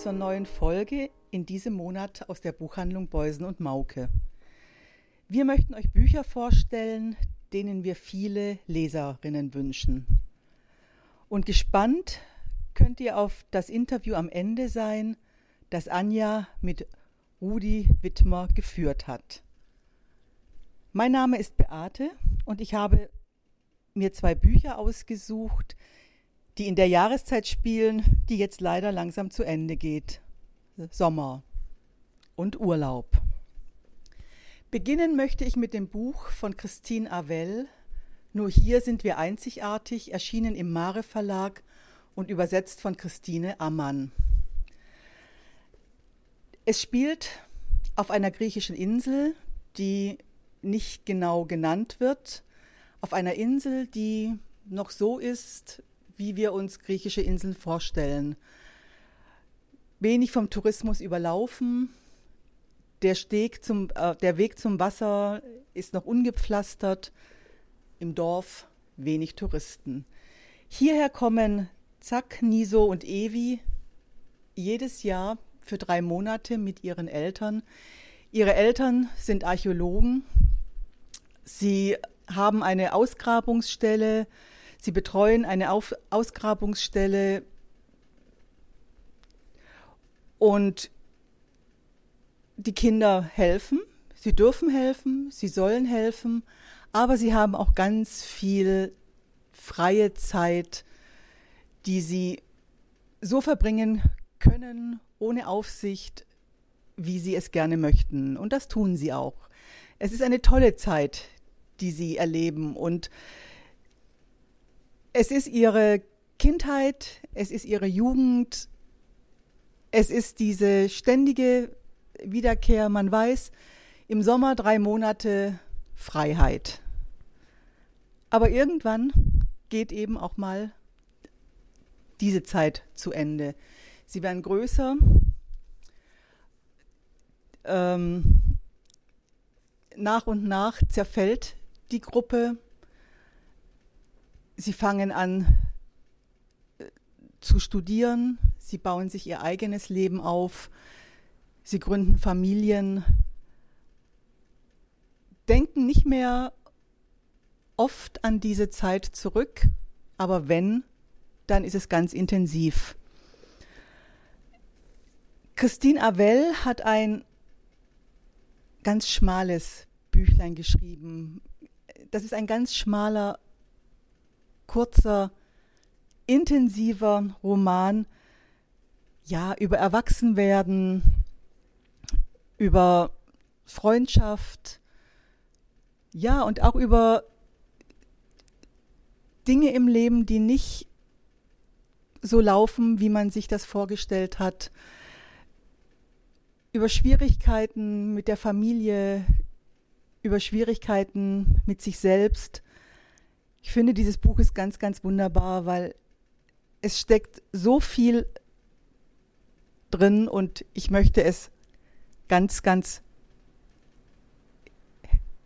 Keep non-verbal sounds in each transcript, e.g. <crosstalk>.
Zur neuen Folge in diesem Monat aus der Buchhandlung Beusen und Mauke. Wir möchten euch Bücher vorstellen, denen wir viele Leserinnen wünschen. Und gespannt könnt ihr auf das Interview am Ende sein, das Anja mit Rudi Wittmer geführt hat. Mein Name ist Beate und ich habe mir zwei Bücher ausgesucht, die in der Jahreszeit spielen, die jetzt leider langsam zu Ende geht. Sommer und Urlaub. Beginnen möchte ich mit dem Buch von Christine Avell. Nur hier sind wir einzigartig, erschienen im Mare Verlag und übersetzt von Christine Ammann. Es spielt auf einer griechischen Insel, die nicht genau genannt wird, auf einer Insel, die noch so ist, wie wir uns griechische Inseln vorstellen. Wenig vom Tourismus überlaufen. Der, Steg zum, äh, der Weg zum Wasser ist noch ungepflastert. Im Dorf wenig Touristen. Hierher kommen Zack, Niso und Evi jedes Jahr für drei Monate mit ihren Eltern. Ihre Eltern sind Archäologen. Sie haben eine Ausgrabungsstelle Sie betreuen eine Auf Ausgrabungsstelle und die Kinder helfen. Sie dürfen helfen, sie sollen helfen, aber sie haben auch ganz viel freie Zeit, die sie so verbringen können, ohne Aufsicht, wie sie es gerne möchten. Und das tun sie auch. Es ist eine tolle Zeit, die sie erleben. Und es ist ihre Kindheit, es ist ihre Jugend, es ist diese ständige Wiederkehr. Man weiß, im Sommer drei Monate Freiheit. Aber irgendwann geht eben auch mal diese Zeit zu Ende. Sie werden größer. Ähm, nach und nach zerfällt die Gruppe Sie fangen an äh, zu studieren, sie bauen sich ihr eigenes Leben auf, sie gründen Familien, denken nicht mehr oft an diese Zeit zurück, aber wenn, dann ist es ganz intensiv. Christine Avell hat ein ganz schmales Büchlein geschrieben. Das ist ein ganz schmaler kurzer, intensiver Roman, ja, über Erwachsenwerden, über Freundschaft, ja, und auch über Dinge im Leben, die nicht so laufen, wie man sich das vorgestellt hat, über Schwierigkeiten mit der Familie, über Schwierigkeiten mit sich selbst, ich finde, dieses Buch ist ganz, ganz wunderbar, weil es steckt so viel drin und ich möchte es ganz, ganz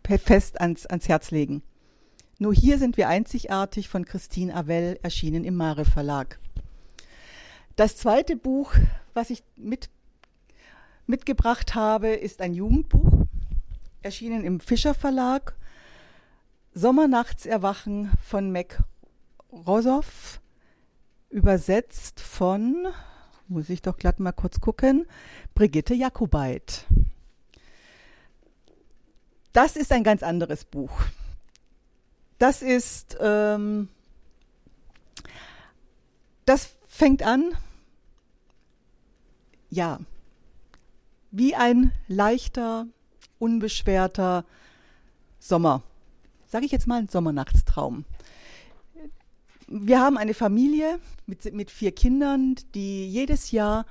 fest ans, ans Herz legen. Nur hier sind wir einzigartig von Christine Avell, erschienen im Mare Verlag. Das zweite Buch, was ich mit, mitgebracht habe, ist ein Jugendbuch, erschienen im Fischer Verlag Sommernachtserwachen von Mac Rosoff, übersetzt von, muss ich doch glatt mal kurz gucken, Brigitte Jakobait. Das ist ein ganz anderes Buch. Das ist, ähm, das fängt an, ja, wie ein leichter, unbeschwerter Sommer sage ich jetzt mal, ein Sommernachtstraum. wir haben eine Familie mit, mit vier Kindern, die jedes Jahr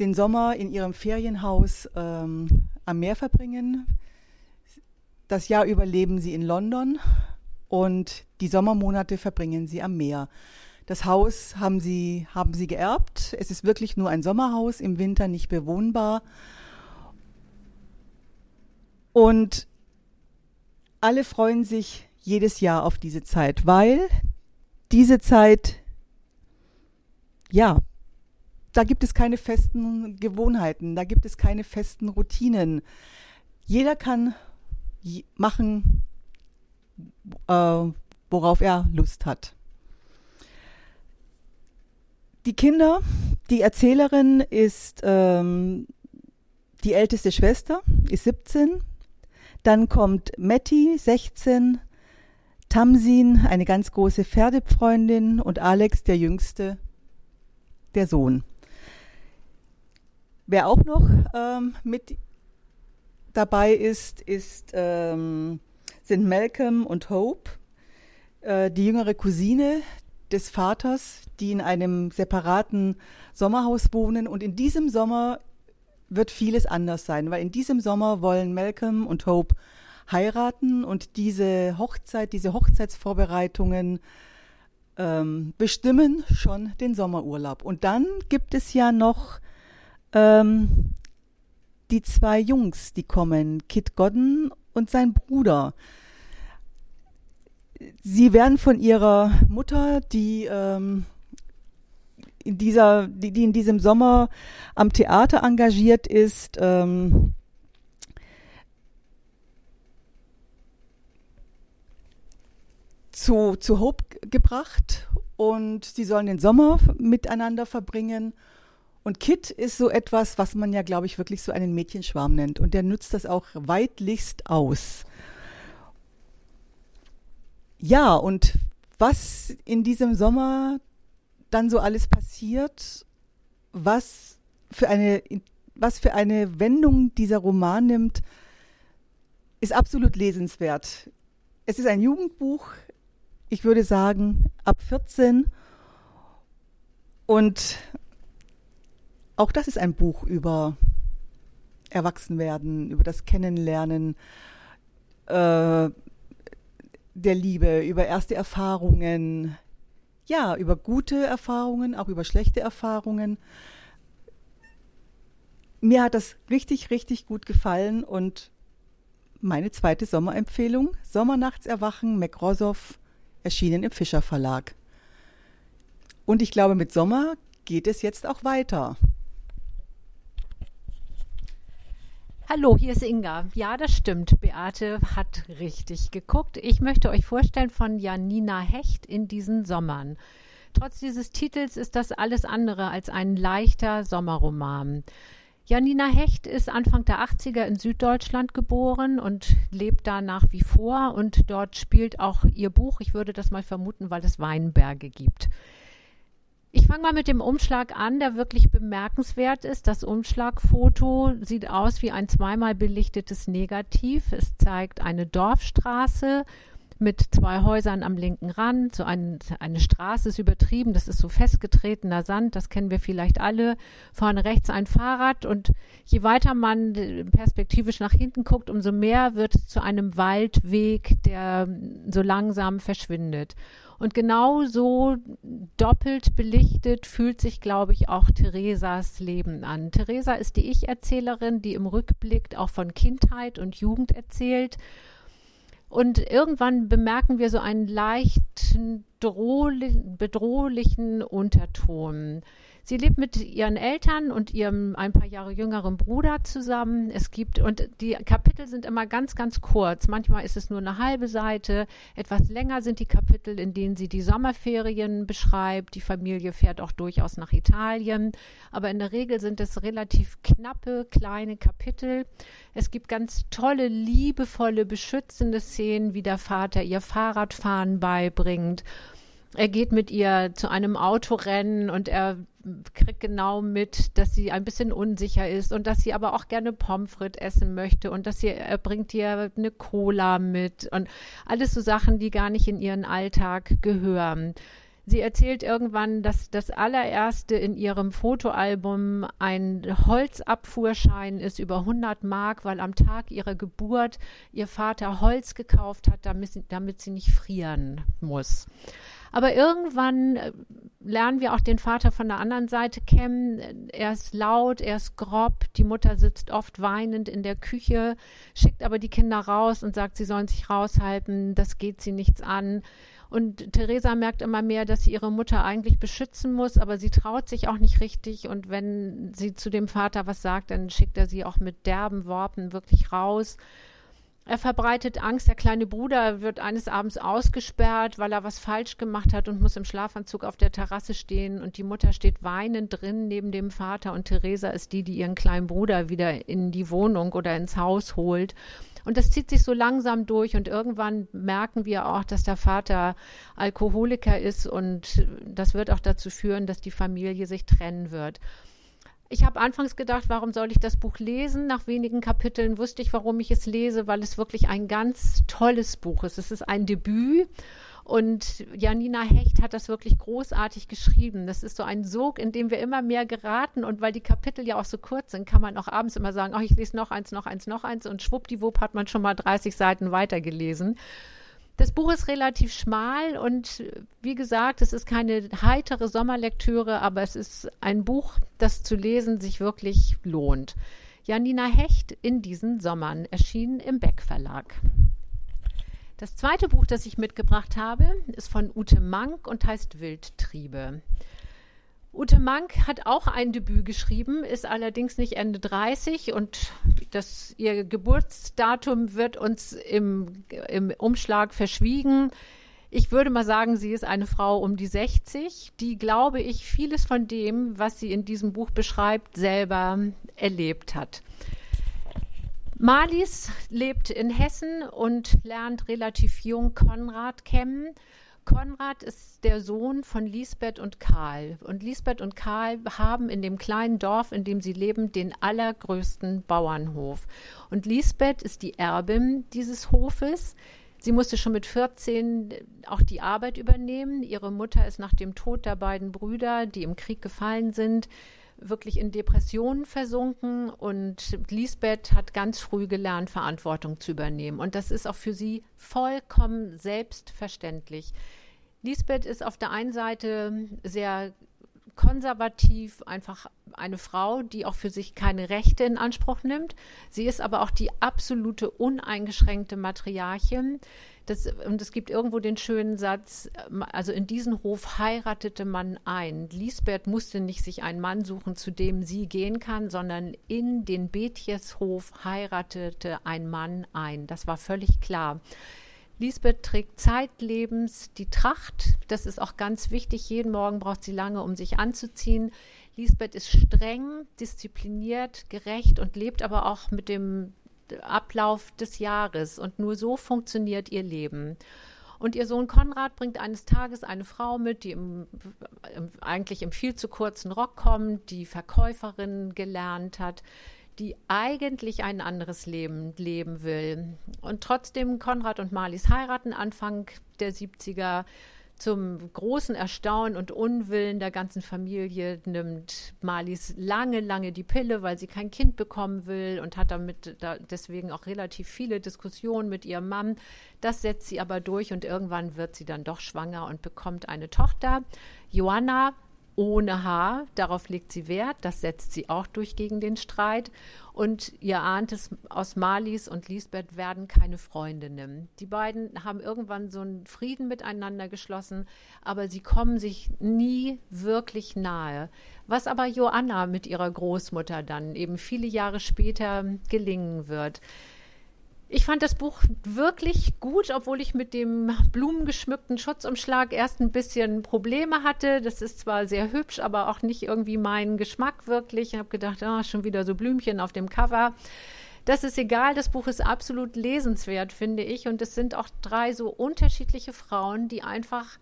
den Sommer in ihrem Ferienhaus ähm, am Meer verbringen. Das Jahr über leben sie in London und die Sommermonate verbringen sie am Meer. Das Haus haben sie, haben sie geerbt. Es ist wirklich nur ein Sommerhaus, im Winter nicht bewohnbar. Und alle freuen sich jedes Jahr auf diese Zeit, weil diese Zeit, ja, da gibt es keine festen Gewohnheiten, da gibt es keine festen Routinen. Jeder kann machen, äh, worauf er Lust hat. Die Kinder, die Erzählerin ist ähm, die älteste Schwester, ist 17. Dann kommt Matti, 16. Tamsin, eine ganz große Pferdefreundin und Alex, der jüngste, der Sohn. Wer auch noch ähm, mit dabei ist, ist, ähm, sind Malcolm und Hope, äh, die jüngere Cousine des Vaters, die in einem separaten Sommerhaus wohnen. Und in diesem Sommer wird vieles anders sein, weil in diesem Sommer wollen Malcolm und Hope heiraten und diese Hochzeit, diese Hochzeitsvorbereitungen ähm, bestimmen schon den Sommerurlaub. Und dann gibt es ja noch ähm, die zwei Jungs, die kommen, Kit Godden und sein Bruder. Sie werden von ihrer Mutter, die ähm, in dieser, die, die in diesem Sommer am Theater engagiert ist, ähm, zu, zu Hope gebracht und sie sollen den Sommer miteinander verbringen. Und Kit ist so etwas, was man ja, glaube ich, wirklich so einen Mädchenschwarm nennt. Und der nützt das auch weitlichst aus. Ja, und was in diesem Sommer dann so alles passiert, was für eine, was für eine Wendung dieser Roman nimmt, ist absolut lesenswert. Es ist ein Jugendbuch, ich würde sagen, ab 14. Und auch das ist ein Buch über Erwachsenwerden, über das Kennenlernen äh, der Liebe, über erste Erfahrungen, ja, über gute Erfahrungen, auch über schlechte Erfahrungen. Mir hat das richtig, richtig gut gefallen und meine zweite Sommerempfehlung, Sommernachtserwachen, McRossoff, erschienen im Fischer Verlag. Und ich glaube, mit Sommer geht es jetzt auch weiter. Hallo, hier ist Inga. Ja, das stimmt. Beate hat richtig geguckt. Ich möchte euch vorstellen von Janina Hecht in diesen Sommern. Trotz dieses Titels ist das alles andere als ein leichter Sommerroman. Janina Hecht ist Anfang der 80er in Süddeutschland geboren und lebt da nach wie vor und dort spielt auch ihr Buch, ich würde das mal vermuten, weil es Weinberge gibt. Ich fange mal mit dem Umschlag an, der wirklich bemerkenswert ist. Das Umschlagfoto sieht aus wie ein zweimal belichtetes Negativ. Es zeigt eine Dorfstraße mit zwei Häusern am linken Rand. So ein, eine Straße ist übertrieben, das ist so festgetretener Sand, das kennen wir vielleicht alle. Vorne rechts ein Fahrrad und je weiter man perspektivisch nach hinten guckt, umso mehr wird es zu einem Waldweg, der so langsam verschwindet. Und genau so doppelt belichtet fühlt sich, glaube ich, auch Theresas Leben an. Theresa ist die Ich-Erzählerin, die im Rückblick auch von Kindheit und Jugend erzählt und irgendwann bemerken wir so einen leichten bedrohlichen Unterton. Sie lebt mit ihren Eltern und ihrem ein paar Jahre jüngeren Bruder zusammen. Es gibt, und die Kapitel sind immer ganz, ganz kurz. Manchmal ist es nur eine halbe Seite. Etwas länger sind die Kapitel, in denen sie die Sommerferien beschreibt. Die Familie fährt auch durchaus nach Italien. Aber in der Regel sind es relativ knappe, kleine Kapitel. Es gibt ganz tolle, liebevolle, beschützende Szenen, wie der Vater ihr Fahrradfahren beibringt er geht mit ihr zu einem Autorennen und er kriegt genau mit, dass sie ein bisschen unsicher ist und dass sie aber auch gerne Pommes frites essen möchte und dass sie, er bringt ihr eine Cola mit und alles so Sachen, die gar nicht in ihren Alltag gehören. Sie erzählt irgendwann, dass das allererste in ihrem Fotoalbum ein Holzabfuhrschein ist über 100 Mark, weil am Tag ihrer Geburt ihr Vater Holz gekauft hat, damit sie, damit sie nicht frieren muss. Aber irgendwann äh, lernen wir auch den Vater von der anderen Seite kennen. Er ist laut, er ist grob. Die Mutter sitzt oft weinend in der Küche, schickt aber die Kinder raus und sagt, sie sollen sich raushalten. Das geht sie nichts an. Und Theresa merkt immer mehr, dass sie ihre Mutter eigentlich beschützen muss, aber sie traut sich auch nicht richtig. Und wenn sie zu dem Vater was sagt, dann schickt er sie auch mit derben Worten wirklich raus. Er verbreitet Angst. Der kleine Bruder wird eines Abends ausgesperrt, weil er was falsch gemacht hat und muss im Schlafanzug auf der Terrasse stehen. Und die Mutter steht weinend drin neben dem Vater. Und Theresa ist die, die ihren kleinen Bruder wieder in die Wohnung oder ins Haus holt. Und das zieht sich so langsam durch. Und irgendwann merken wir auch, dass der Vater Alkoholiker ist. Und das wird auch dazu führen, dass die Familie sich trennen wird. Ich habe anfangs gedacht, warum soll ich das Buch lesen? Nach wenigen Kapiteln wusste ich, warum ich es lese, weil es wirklich ein ganz tolles Buch ist. Es ist ein Debüt und Janina Hecht hat das wirklich großartig geschrieben. Das ist so ein Sog, in dem wir immer mehr geraten. Und weil die Kapitel ja auch so kurz sind, kann man auch abends immer sagen, ach, ich lese noch eins, noch eins, noch eins. Und schwuppdiwupp hat man schon mal 30 Seiten weitergelesen. Das Buch ist relativ schmal und wie gesagt, es ist keine heitere Sommerlektüre, aber es ist ein Buch, das zu lesen sich wirklich lohnt. Janina Hecht in diesen Sommern erschien im Beck Verlag. Das zweite Buch, das ich mitgebracht habe, ist von Ute Mank und heißt Wildtriebe. Ute Mank hat auch ein Debüt geschrieben, ist allerdings nicht Ende 30 und das, ihr Geburtsdatum wird uns im, im Umschlag verschwiegen. Ich würde mal sagen, sie ist eine Frau um die 60, die, glaube ich, vieles von dem, was sie in diesem Buch beschreibt, selber erlebt hat. Marlies lebt in Hessen und lernt relativ jung Konrad kennen Konrad ist der Sohn von Lisbeth und Karl. Und Lisbeth und Karl haben in dem kleinen Dorf, in dem sie leben, den allergrößten Bauernhof. Und Lisbeth ist die Erbin dieses Hofes. Sie musste schon mit 14 auch die Arbeit übernehmen. Ihre Mutter ist nach dem Tod der beiden Brüder, die im Krieg gefallen sind, wirklich in Depressionen versunken und Lisbeth hat ganz früh gelernt, Verantwortung zu übernehmen. Und das ist auch für sie vollkommen selbstverständlich. Lisbeth ist auf der einen Seite sehr konservativ, einfach eine Frau, die auch für sich keine Rechte in Anspruch nimmt. Sie ist aber auch die absolute uneingeschränkte Matriarchin. Das, und es gibt irgendwo den schönen Satz, also in diesen Hof heiratete man ein. Lisbeth musste nicht sich einen Mann suchen, zu dem sie gehen kann, sondern in den Betjeshof heiratete ein Mann ein. Das war völlig klar. Lisbeth trägt zeitlebens die Tracht. Das ist auch ganz wichtig. Jeden Morgen braucht sie lange, um sich anzuziehen. Lisbeth ist streng, diszipliniert, gerecht und lebt aber auch mit dem Ablauf des Jahres. Und nur so funktioniert ihr Leben. Und ihr Sohn Konrad bringt eines Tages eine Frau mit, die im, im, eigentlich im viel zu kurzen Rock kommt, die Verkäuferin gelernt hat, die eigentlich ein anderes Leben leben will. Und trotzdem Konrad und Marlies heiraten Anfang der 70er. Zum großen Erstaunen und Unwillen der ganzen Familie nimmt Marlies lange, lange die Pille, weil sie kein Kind bekommen will und hat damit da deswegen auch relativ viele Diskussionen mit ihrem Mann. Das setzt sie aber durch und irgendwann wird sie dann doch schwanger und bekommt eine Tochter. Joanna ohne Haar. Darauf legt sie Wert. Das setzt sie auch durch gegen den Streit. Und ihr ahnt es, aus Marlies und Lisbeth werden keine Freundinnen. Die beiden haben irgendwann so einen Frieden miteinander geschlossen, aber sie kommen sich nie wirklich nahe. Was aber Joanna mit ihrer Großmutter dann eben viele Jahre später gelingen wird. Ich fand das Buch wirklich gut, obwohl ich mit dem blumengeschmückten Schutzumschlag erst ein bisschen Probleme hatte. Das ist zwar sehr hübsch, aber auch nicht irgendwie mein Geschmack wirklich. Ich habe gedacht, ah, schon wieder so Blümchen auf dem Cover. Das ist egal, das Buch ist absolut lesenswert, finde ich. Und es sind auch drei so unterschiedliche Frauen, die einfach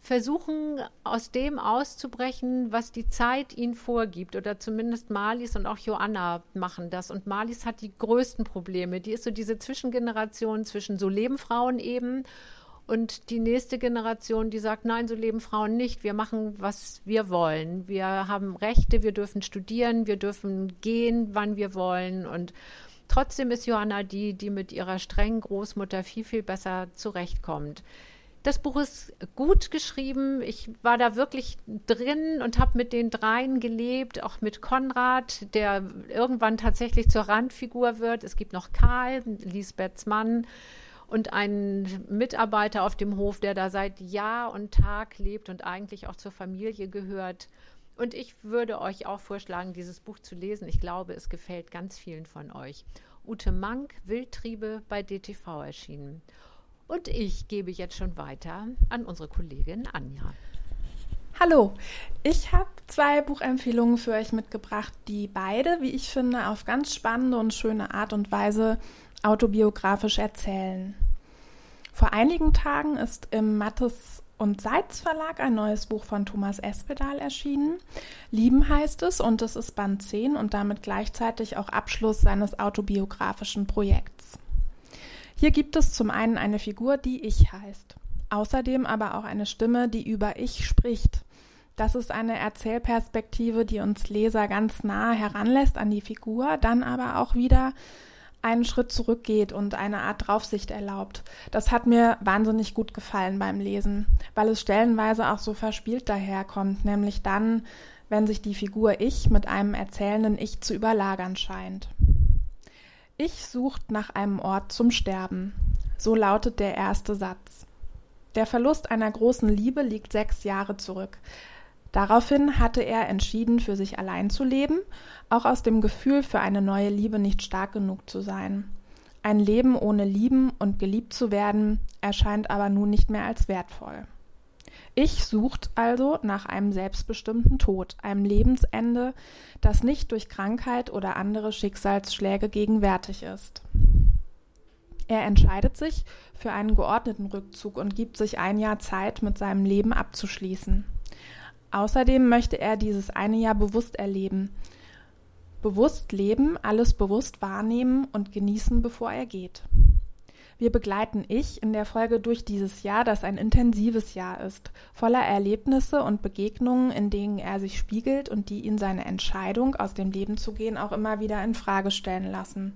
versuchen, aus dem auszubrechen, was die Zeit ihnen vorgibt. Oder zumindest Marlies und auch Joanna machen das. Und Marlies hat die größten Probleme. Die ist so diese Zwischengeneration zwischen so Lebenfrauen eben und die nächste Generation, die sagt, nein, so leben Frauen nicht. Wir machen, was wir wollen. Wir haben Rechte, wir dürfen studieren, wir dürfen gehen, wann wir wollen. Und trotzdem ist Johanna die, die mit ihrer strengen Großmutter viel, viel besser zurechtkommt. Das Buch ist gut geschrieben. Ich war da wirklich drin und habe mit den dreien gelebt, auch mit Konrad, der irgendwann tatsächlich zur Randfigur wird. Es gibt noch Karl, Lisbeths Mann und einen Mitarbeiter auf dem Hof, der da seit Jahr und Tag lebt und eigentlich auch zur Familie gehört. Und ich würde euch auch vorschlagen, dieses Buch zu lesen. Ich glaube, es gefällt ganz vielen von euch. Ute Mank, Wildtriebe bei DTV erschienen. Und ich gebe jetzt schon weiter an unsere Kollegin Anja. Hallo, ich habe zwei Buchempfehlungen für euch mitgebracht, die beide, wie ich finde, auf ganz spannende und schöne Art und Weise autobiografisch erzählen. Vor einigen Tagen ist im Mattes und Seitz Verlag ein neues Buch von Thomas Espedal erschienen. Lieben heißt es und es ist Band 10 und damit gleichzeitig auch Abschluss seines autobiografischen Projekts. Hier gibt es zum einen eine Figur, die Ich heißt. Außerdem aber auch eine Stimme, die über Ich spricht. Das ist eine Erzählperspektive, die uns Leser ganz nah heranlässt an die Figur, dann aber auch wieder einen Schritt zurückgeht und eine Art Draufsicht erlaubt. Das hat mir wahnsinnig gut gefallen beim Lesen, weil es stellenweise auch so verspielt daherkommt, nämlich dann, wenn sich die Figur Ich mit einem erzählenden Ich zu überlagern scheint. Ich sucht nach einem Ort zum Sterben. So lautet der erste Satz. Der Verlust einer großen Liebe liegt sechs Jahre zurück. Daraufhin hatte er entschieden, für sich allein zu leben, auch aus dem Gefühl, für eine neue Liebe nicht stark genug zu sein. Ein Leben ohne lieben und geliebt zu werden, erscheint aber nun nicht mehr als wertvoll. Ich sucht also nach einem selbstbestimmten Tod, einem Lebensende, das nicht durch Krankheit oder andere Schicksalsschläge gegenwärtig ist. Er entscheidet sich für einen geordneten Rückzug und gibt sich ein Jahr Zeit, mit seinem Leben abzuschließen. Außerdem möchte er dieses eine Jahr bewusst erleben. Bewusst leben, alles bewusst wahrnehmen und genießen, bevor er geht. Wir begleiten Ich in der Folge durch dieses Jahr, das ein intensives Jahr ist, voller Erlebnisse und Begegnungen, in denen er sich spiegelt und die ihn seine Entscheidung, aus dem Leben zu gehen, auch immer wieder in Frage stellen lassen.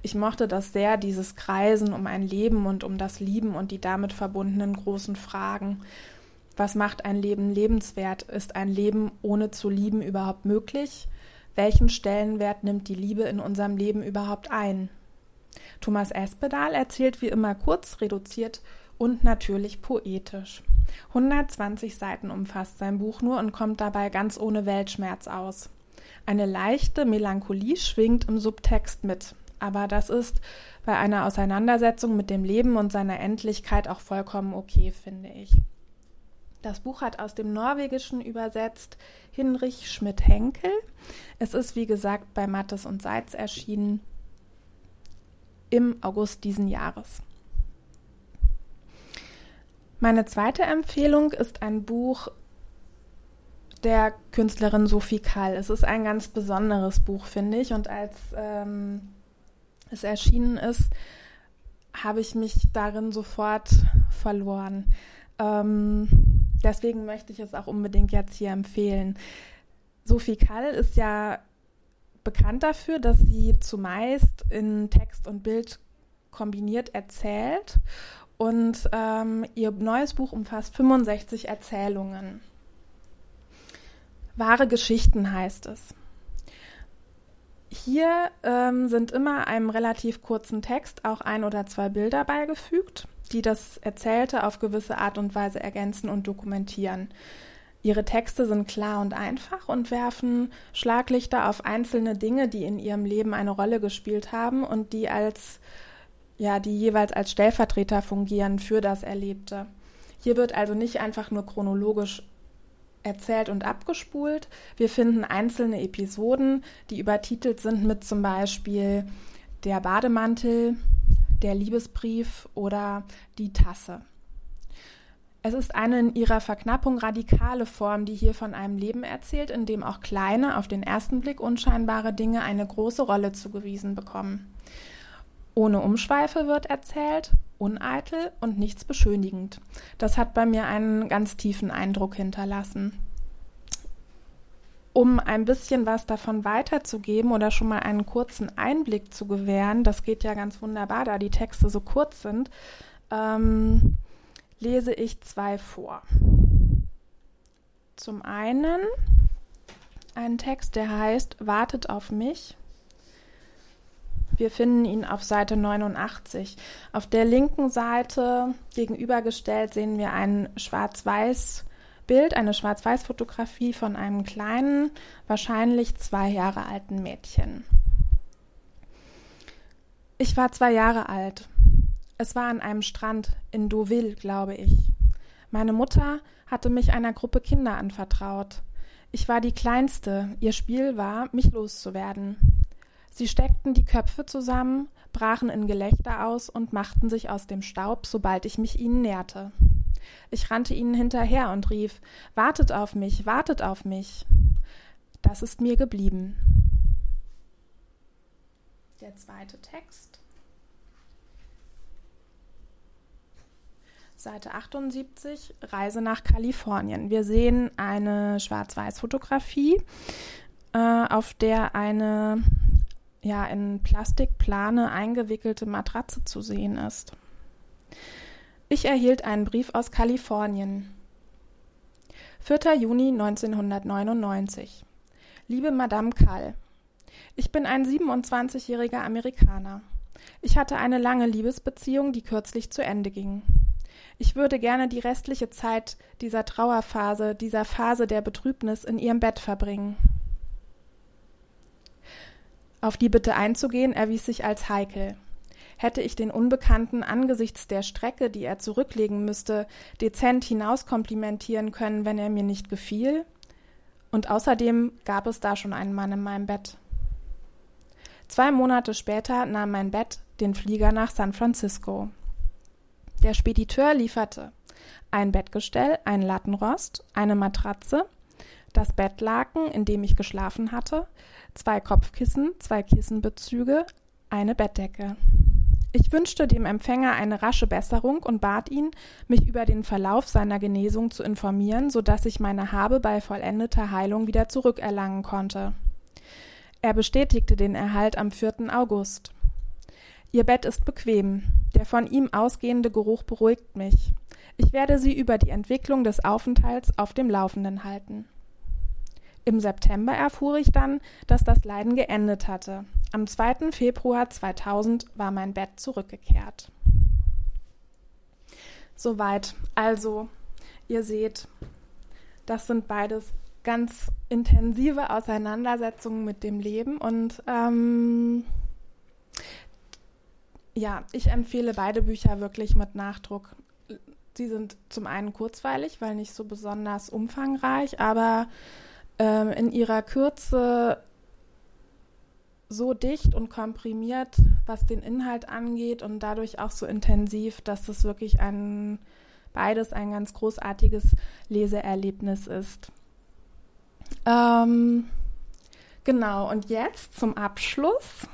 Ich mochte das sehr, dieses Kreisen um ein Leben und um das Lieben und die damit verbundenen großen Fragen. Was macht ein Leben lebenswert? Ist ein Leben ohne zu lieben überhaupt möglich? Welchen Stellenwert nimmt die Liebe in unserem Leben überhaupt ein? Thomas Espedal erzählt wie immer kurz, reduziert und natürlich poetisch. 120 Seiten umfasst sein Buch nur und kommt dabei ganz ohne Weltschmerz aus. Eine leichte Melancholie schwingt im Subtext mit, aber das ist bei einer Auseinandersetzung mit dem Leben und seiner Endlichkeit auch vollkommen okay, finde ich. Das Buch hat aus dem Norwegischen übersetzt Hinrich Schmidt-Henkel. Es ist, wie gesagt, bei Mattes und Seitz erschienen im August diesen Jahres. Meine zweite Empfehlung ist ein Buch der Künstlerin Sophie Kall. Es ist ein ganz besonderes Buch, finde ich. Und als ähm, es erschienen ist, habe ich mich darin sofort verloren. Ähm, deswegen möchte ich es auch unbedingt jetzt hier empfehlen. Sophie Kall ist ja bekannt dafür, dass sie zumeist in Text und Bild kombiniert erzählt und ähm, ihr neues Buch umfasst 65 Erzählungen. Wahre Geschichten heißt es. Hier ähm, sind immer einem relativ kurzen Text auch ein oder zwei Bilder beigefügt die das Erzählte auf gewisse Art und Weise ergänzen und dokumentieren. Ihre Texte sind klar und einfach und werfen Schlaglichter auf einzelne Dinge, die in ihrem Leben eine Rolle gespielt haben und die als ja, die jeweils als Stellvertreter fungieren für das Erlebte. Hier wird also nicht einfach nur chronologisch erzählt und abgespult. Wir finden einzelne Episoden, die übertitelt sind mit zum Beispiel der Bademantel, der Liebesbrief oder die Tasse. Es ist eine in ihrer Verknappung radikale Form, die hier von einem Leben erzählt, in dem auch kleine, auf den ersten Blick unscheinbare Dinge eine große Rolle zugewiesen bekommen. Ohne Umschweife wird erzählt, uneitel und nichts beschönigend. Das hat bei mir einen ganz tiefen Eindruck hinterlassen. Um ein bisschen was davon weiterzugeben oder schon mal einen kurzen Einblick zu gewähren, das geht ja ganz wunderbar, da die Texte so kurz sind, ähm, lese ich zwei vor. Zum einen einen Text, der heißt Wartet auf mich wir finden ihn auf Seite 89. Auf der linken Seite gegenübergestellt sehen wir ein schwarz-weiß Bild, eine Schwarz-Weiß-Fotografie von einem kleinen, wahrscheinlich zwei Jahre alten Mädchen. Ich war zwei Jahre alt. Es war an einem Strand in Deauville, glaube ich. Meine Mutter hatte mich einer Gruppe Kinder anvertraut. Ich war die Kleinste. Ihr Spiel war, mich loszuwerden. Sie steckten die Köpfe zusammen, brachen in Gelächter aus und machten sich aus dem Staub, sobald ich mich ihnen näherte. Ich rannte ihnen hinterher und rief Wartet auf mich, wartet auf mich. Das ist mir geblieben. Der zweite Text. Seite 78, Reise nach Kalifornien. Wir sehen eine Schwarz-Weiß-Fotografie, äh, auf der eine ja in Plastikplane eingewickelte Matratze zu sehen ist. Ich erhielt einen Brief aus Kalifornien. 4. Juni 1999. Liebe Madame Kall, ich bin ein 27-jähriger Amerikaner. Ich hatte eine lange Liebesbeziehung, die kürzlich zu Ende ging. Ich würde gerne die restliche Zeit dieser Trauerphase, dieser Phase der Betrübnis in ihrem Bett verbringen. Auf die Bitte einzugehen erwies sich als heikel. Hätte ich den Unbekannten angesichts der Strecke, die er zurücklegen müsste, dezent hinauskomplimentieren können, wenn er mir nicht gefiel? Und außerdem gab es da schon einen Mann in meinem Bett. Zwei Monate später nahm mein Bett den Flieger nach San Francisco. Der Spediteur lieferte ein Bettgestell, ein Lattenrost, eine Matratze, das Bettlaken, in dem ich geschlafen hatte, zwei Kopfkissen, zwei Kissenbezüge, eine Bettdecke. Ich wünschte dem Empfänger eine rasche Besserung und bat ihn, mich über den Verlauf seiner Genesung zu informieren, so dass ich meine Habe bei vollendeter Heilung wieder zurückerlangen konnte. Er bestätigte den Erhalt am 4. August. Ihr Bett ist bequem. Der von ihm ausgehende Geruch beruhigt mich. Ich werde Sie über die Entwicklung des Aufenthalts auf dem Laufenden halten. Im September erfuhr ich dann, dass das Leiden geendet hatte. Am 2. Februar 2000 war mein Bett zurückgekehrt. Soweit. Also, ihr seht, das sind beides ganz intensive Auseinandersetzungen mit dem Leben und ähm, ja, ich empfehle beide Bücher wirklich mit Nachdruck. Sie sind zum einen kurzweilig, weil nicht so besonders umfangreich, aber ähm, in ihrer Kürze so dicht und komprimiert, was den Inhalt angeht und dadurch auch so intensiv, dass es wirklich ein beides ein ganz großartiges Leseerlebnis ist. Ähm, genau, und jetzt zum Abschluss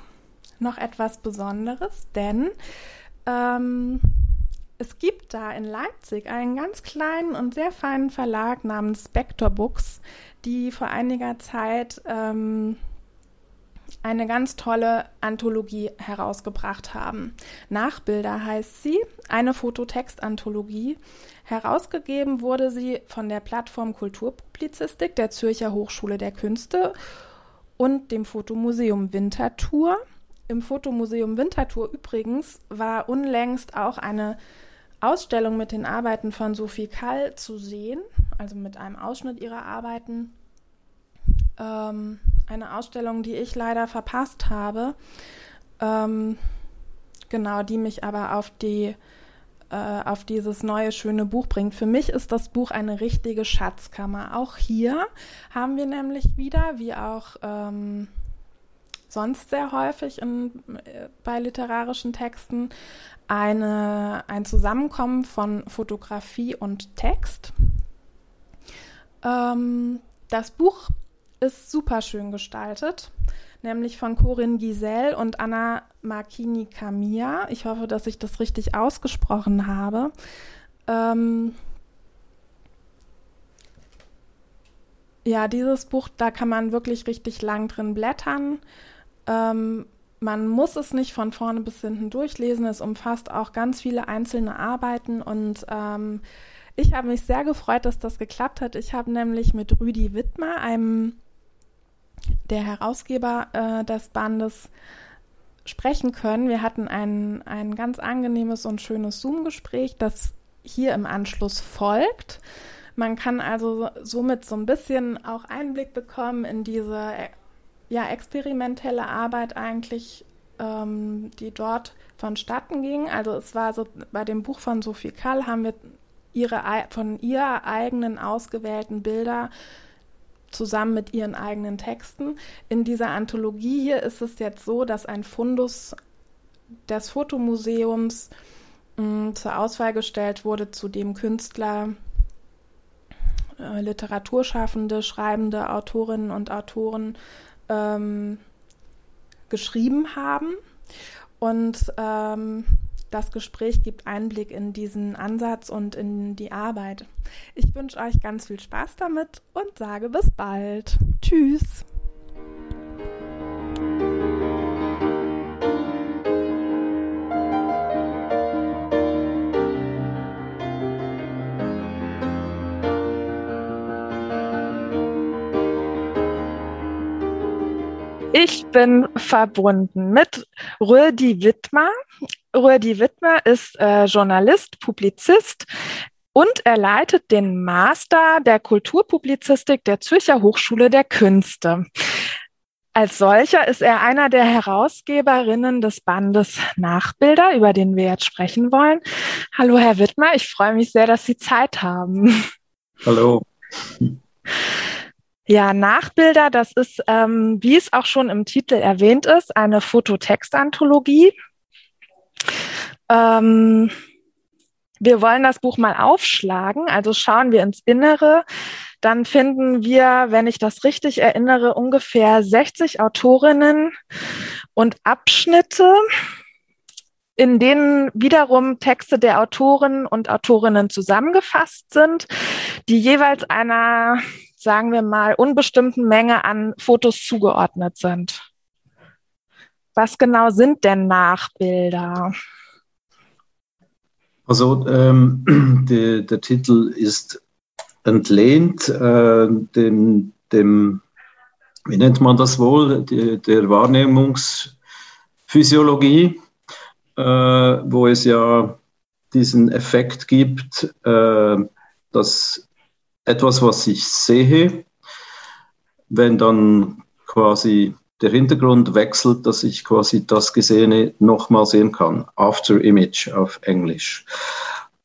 noch etwas Besonderes, denn ähm, es gibt da in Leipzig einen ganz kleinen und sehr feinen Verlag namens Spector Books, die vor einiger Zeit ähm, eine ganz tolle Anthologie herausgebracht haben. Nachbilder heißt sie, eine Fototext-Anthologie. Herausgegeben wurde sie von der Plattform Kulturpublizistik der Zürcher Hochschule der Künste und dem Fotomuseum Winterthur. Im Fotomuseum Winterthur übrigens war unlängst auch eine Ausstellung mit den Arbeiten von Sophie Kall zu sehen, also mit einem Ausschnitt ihrer Arbeiten. Ähm, eine Ausstellung, die ich leider verpasst habe, ähm, genau, die mich aber auf die äh, auf dieses neue schöne Buch bringt. Für mich ist das Buch eine richtige Schatzkammer. Auch hier haben wir nämlich wieder, wie auch ähm, sonst sehr häufig in, äh, bei literarischen Texten, eine, ein Zusammenkommen von Fotografie und Text. Ähm, das Buch ist super schön gestaltet. nämlich von Corinne Giselle und Anna Marchini Camilla. Ich hoffe, dass ich das richtig ausgesprochen habe. Ähm ja, dieses Buch, da kann man wirklich richtig lang drin blättern. Ähm, man muss es nicht von vorne bis hinten durchlesen. Es umfasst auch ganz viele einzelne Arbeiten und ähm, ich habe mich sehr gefreut, dass das geklappt hat. Ich habe nämlich mit Rüdi Wittmer, einem der Herausgeber äh, des Bandes, sprechen können. Wir hatten ein, ein ganz angenehmes und schönes Zoom-Gespräch, das hier im Anschluss folgt. Man kann also somit so ein bisschen auch Einblick bekommen in diese ja, experimentelle Arbeit eigentlich, ähm, die dort vonstatten ging. Also es war so, bei dem Buch von Sophie Kall haben wir ihre, von ihr eigenen ausgewählten Bilder zusammen mit ihren eigenen Texten. In dieser Anthologie hier ist es jetzt so, dass ein Fundus des Fotomuseums mh, mm, zur Auswahl gestellt wurde, zu dem Künstler äh, Literaturschaffende, schreibende Autorinnen und Autoren ähm, geschrieben haben. Und ähm, das Gespräch gibt Einblick in diesen Ansatz und in die Arbeit. Ich wünsche euch ganz viel Spaß damit und sage bis bald. Tschüss. Ich bin verbunden mit Rödi Wittmer. Rödi Wittmer ist äh, Journalist, Publizist und er leitet den Master der Kulturpublizistik der Zürcher Hochschule der Künste. Als solcher ist er einer der Herausgeberinnen des Bandes Nachbilder, über den wir jetzt sprechen wollen. Hallo, Herr Wittmer, ich freue mich sehr, dass Sie Zeit haben. Hallo. Ja, Nachbilder, das ist, ähm, wie es auch schon im Titel erwähnt ist, eine Fototextanthologie. Ähm, wir wollen das Buch mal aufschlagen, also schauen wir ins Innere. Dann finden wir, wenn ich das richtig erinnere, ungefähr 60 Autorinnen und Abschnitte, in denen wiederum Texte der Autoren und Autorinnen zusammengefasst sind, die jeweils einer sagen wir mal, unbestimmten Menge an Fotos zugeordnet sind. Was genau sind denn Nachbilder? Also ähm, <clears throat> die, der Titel ist entlehnt äh, dem, dem, wie nennt man das wohl, die, der Wahrnehmungsphysiologie, äh, wo es ja diesen Effekt gibt, äh, dass etwas, was ich sehe, wenn dann quasi der Hintergrund wechselt, dass ich quasi das Gesehene nochmal sehen kann. After Image auf Englisch.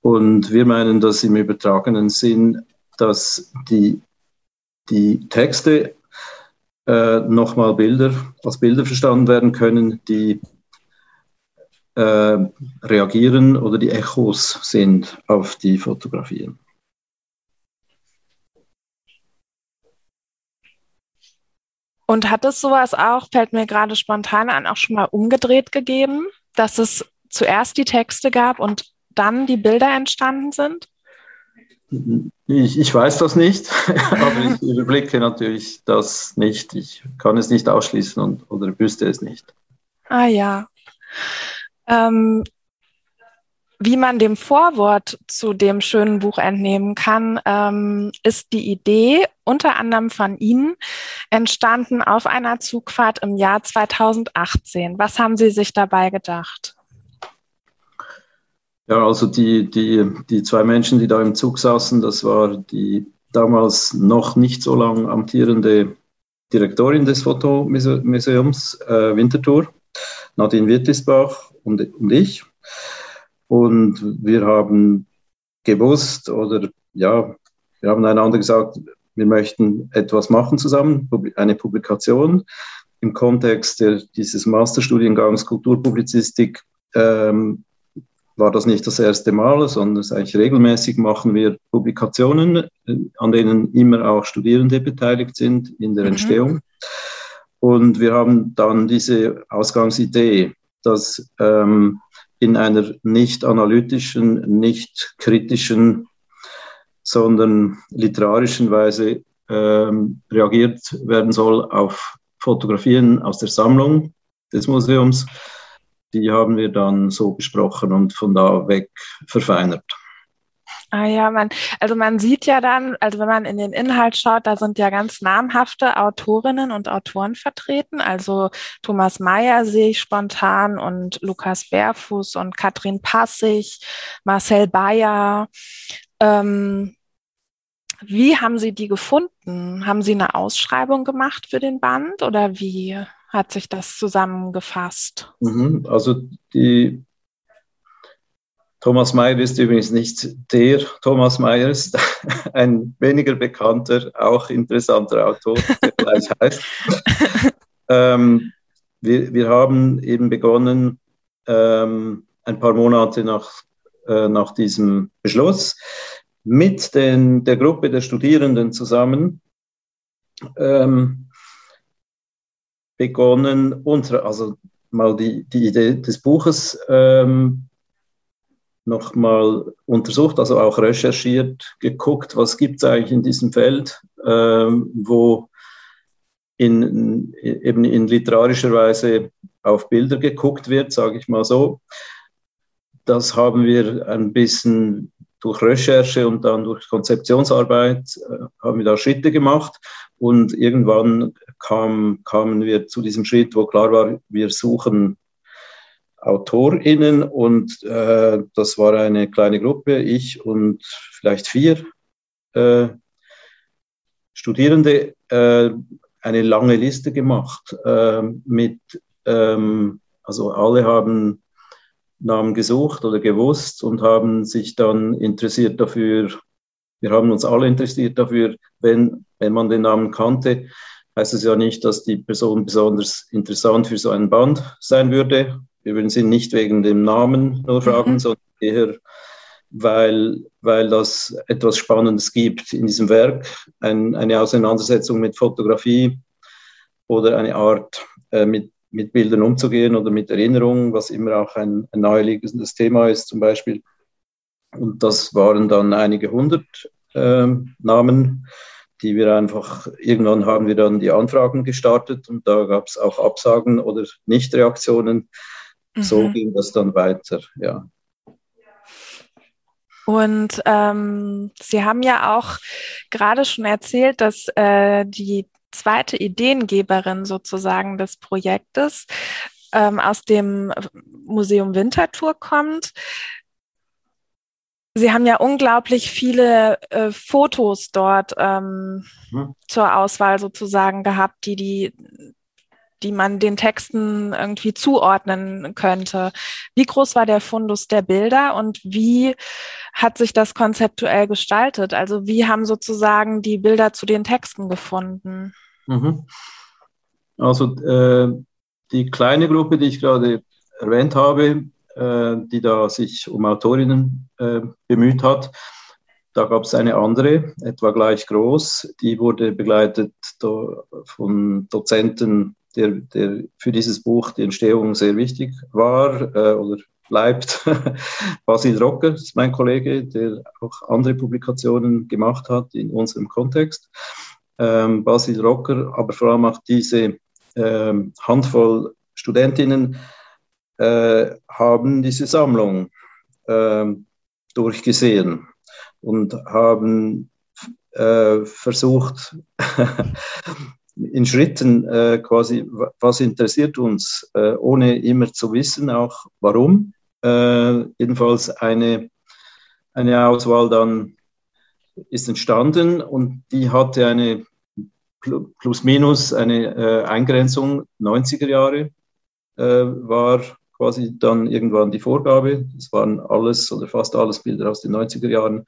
Und wir meinen das im übertragenen Sinn, dass die, die Texte äh, nochmal Bilder, als Bilder verstanden werden können, die äh, reagieren oder die Echos sind auf die Fotografien. Und hat es sowas auch, fällt mir gerade spontan an, auch schon mal umgedreht gegeben, dass es zuerst die Texte gab und dann die Bilder entstanden sind? Ich, ich weiß das nicht, <laughs> aber ich überblicke natürlich das nicht. Ich kann es nicht ausschließen und, oder wüsste es nicht. Ah ja. Ähm, wie man dem Vorwort zu dem schönen Buch entnehmen kann, ähm, ist die Idee unter anderem von Ihnen entstanden auf einer Zugfahrt im Jahr 2018. Was haben Sie sich dabei gedacht? Ja, also die, die, die zwei Menschen, die da im Zug saßen, das war die damals noch nicht so lang amtierende Direktorin des Fotomuseums äh, Winterthur, Nadine Wittisbach und, und ich. Und wir haben gewusst oder ja, wir haben einander gesagt, wir möchten etwas machen zusammen, eine Publikation im Kontext der, dieses Masterstudiengangs Kulturpublizistik. Ähm, war das nicht das erste Mal, sondern es eigentlich regelmäßig machen wir Publikationen, äh, an denen immer auch Studierende beteiligt sind in der mhm. Entstehung. Und wir haben dann diese Ausgangsidee, dass ähm, in einer nicht analytischen, nicht kritischen, sondern literarischen Weise ähm, reagiert werden soll auf Fotografien aus der Sammlung des Museums. Die haben wir dann so besprochen und von da weg verfeinert. Ah ja, man, also man sieht ja dann, also wenn man in den Inhalt schaut, da sind ja ganz namhafte Autorinnen und Autoren vertreten. Also Thomas Mayer sehe ich spontan und Lukas Bärfuß und Katrin Passig, Marcel Bayer. Ähm, wie haben Sie die gefunden? Haben Sie eine Ausschreibung gemacht für den Band oder wie hat sich das zusammengefasst? Mhm, also die Thomas Mayer ist übrigens nicht der Thomas Mayer, ist <laughs> ein weniger bekannter, auch interessanter Autor, der gleich heißt. <laughs> ähm, wir, wir haben eben begonnen, ähm, ein paar Monate nach, äh, nach diesem Beschluss, mit den, der Gruppe der Studierenden zusammen ähm, begonnen, unsere, also mal die, die Idee des Buches ähm, nochmal untersucht, also auch recherchiert, geguckt, was gibt es eigentlich in diesem Feld, ähm, wo in, eben in literarischer Weise auf Bilder geguckt wird, sage ich mal so. Das haben wir ein bisschen durch Recherche und dann durch Konzeptionsarbeit äh, haben wir da Schritte gemacht und irgendwann kam, kamen wir zu diesem Schritt, wo klar war, wir suchen AutorInnen und äh, das war eine kleine Gruppe, ich und vielleicht vier äh, Studierende, äh, eine lange Liste gemacht äh, mit, ähm, also alle haben Namen gesucht oder gewusst und haben sich dann interessiert dafür, wir haben uns alle interessiert dafür, wenn, wenn man den Namen kannte, heißt es ja nicht, dass die Person besonders interessant für so einen Band sein würde. Sie nicht wegen dem Namen nur fragen, mhm. sondern eher, weil, weil das etwas Spannendes gibt in diesem Werk, ein, eine Auseinandersetzung mit Fotografie oder eine Art äh, mit mit Bildern umzugehen oder mit Erinnerungen, was immer auch ein, ein naheliegendes Thema ist zum Beispiel. Und das waren dann einige hundert äh, Namen, die wir einfach, irgendwann haben wir dann die Anfragen gestartet und da gab es auch Absagen oder Nichtreaktionen. Mhm. So ging das dann weiter, ja. Und ähm, Sie haben ja auch gerade schon erzählt, dass äh, die zweite Ideengeberin sozusagen des Projektes ähm, aus dem Museum Winterthur kommt. Sie haben ja unglaublich viele äh, Fotos dort ähm, mhm. zur Auswahl sozusagen gehabt, die die die man den Texten irgendwie zuordnen könnte. Wie groß war der Fundus der Bilder und wie hat sich das konzeptuell gestaltet? Also wie haben sozusagen die Bilder zu den Texten gefunden? Mhm. Also äh, die kleine Gruppe, die ich gerade erwähnt habe, äh, die da sich um Autorinnen äh, bemüht hat, da gab es eine andere, etwa gleich groß, die wurde begleitet von Dozenten, der, der für dieses Buch die Entstehung sehr wichtig war äh, oder bleibt. <laughs> Basil Rocker ist mein Kollege, der auch andere Publikationen gemacht hat in unserem Kontext ähm, Basil Rocker, aber vor allem auch diese ähm, Handvoll Studentinnen äh, haben diese Sammlung äh, durchgesehen und haben äh, versucht, <laughs> in Schritten äh, quasi, was interessiert uns, äh, ohne immer zu wissen, auch warum. Äh, jedenfalls eine, eine Auswahl dann ist entstanden und die hatte eine plus minus eine äh, Eingrenzung 90er Jahre äh, war quasi dann irgendwann die Vorgabe. Es waren alles oder fast alles Bilder aus den 90er Jahren.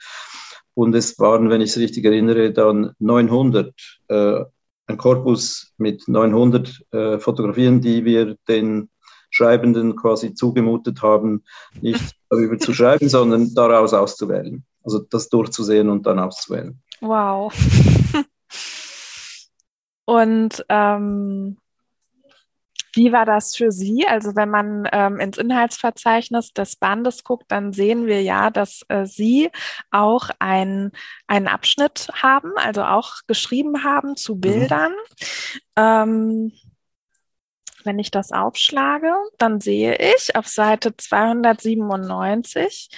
Und es waren, wenn ich es richtig erinnere, dann 900, äh, ein Korpus mit 900 äh, Fotografien, die wir den Schreibenden quasi zugemutet haben, nicht <laughs> darüber zu schreiben, sondern daraus auszuwählen. Also das durchzusehen und dann auszuwählen. Wow. <laughs> und ähm, Wie war das für Sie? Also wenn man ähm, ins Inhaltsverzeichnis des Bandes guckt, dann sehen wir ja, dass äh, Sie auch ein, einen Abschnitt haben, also auch geschrieben haben zu mhm. Bildern. Mhm. Ähm, wenn ich das aufschlage, dann sehe ich auf Seite 297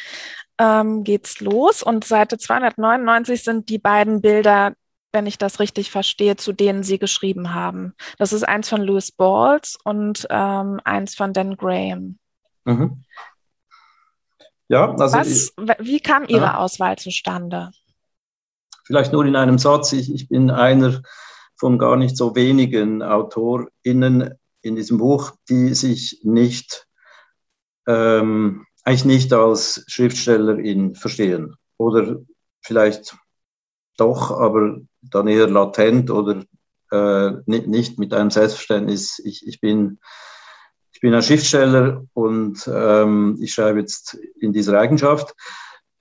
ähm, geht's los und Seite 299 sind die beiden Bilder, wenn ich das richtig verstehe, zu denen Sie geschrieben haben. Das ist eins von Louis Balls und ähm, eins von Dan Graham. Mhm. Ja, also Was, ich, wie kam Ihre ja. Auswahl zustande? Vielleicht nur in einem Satz. Ich, ich bin einer von gar nicht so wenigen AutorInnen in diesem Buch, die sich nicht, ähm, eigentlich nicht als Schriftstellerin verstehen. Oder vielleicht doch, aber dann eher latent oder äh, nicht, nicht mit einem Selbstverständnis. Ich, ich, bin, ich bin ein Schriftsteller und ähm, ich schreibe jetzt in dieser Eigenschaft.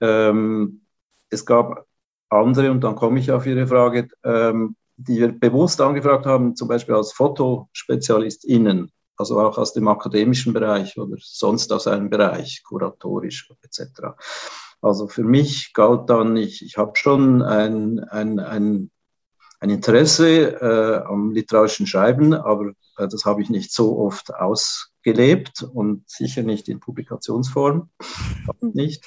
Ähm, es gab andere, und dann komme ich auf Ihre Frage, ähm, die wir bewusst angefragt haben, zum Beispiel als FotospezialistInnen, also auch aus dem akademischen Bereich oder sonst aus einem Bereich, kuratorisch etc. Also für mich galt dann, ich, ich habe schon ein, ein, ein, ein Interesse äh, am literarischen Schreiben, aber äh, das habe ich nicht so oft ausgelebt und sicher nicht in Publikationsform. nicht.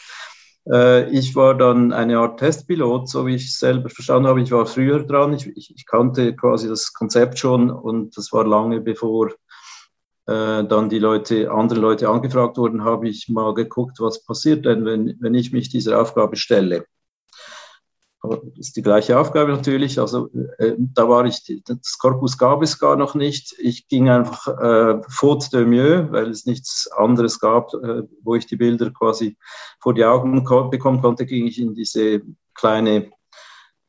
Äh, ich war dann eine Art Testpilot, so wie ich selber verstanden habe. Ich war früher dran, ich, ich, ich kannte quasi das Konzept schon und das war lange bevor äh, dann die Leute, andere Leute angefragt wurden, habe ich mal geguckt, was passiert denn, wenn, wenn ich mich dieser Aufgabe stelle. Das ist die gleiche Aufgabe natürlich. Also äh, da war ich, das Korpus gab es gar noch nicht. Ich ging einfach äh, faute de mieux, weil es nichts anderes gab, äh, wo ich die Bilder quasi vor die Augen ko bekommen konnte, ging ich in diese kleine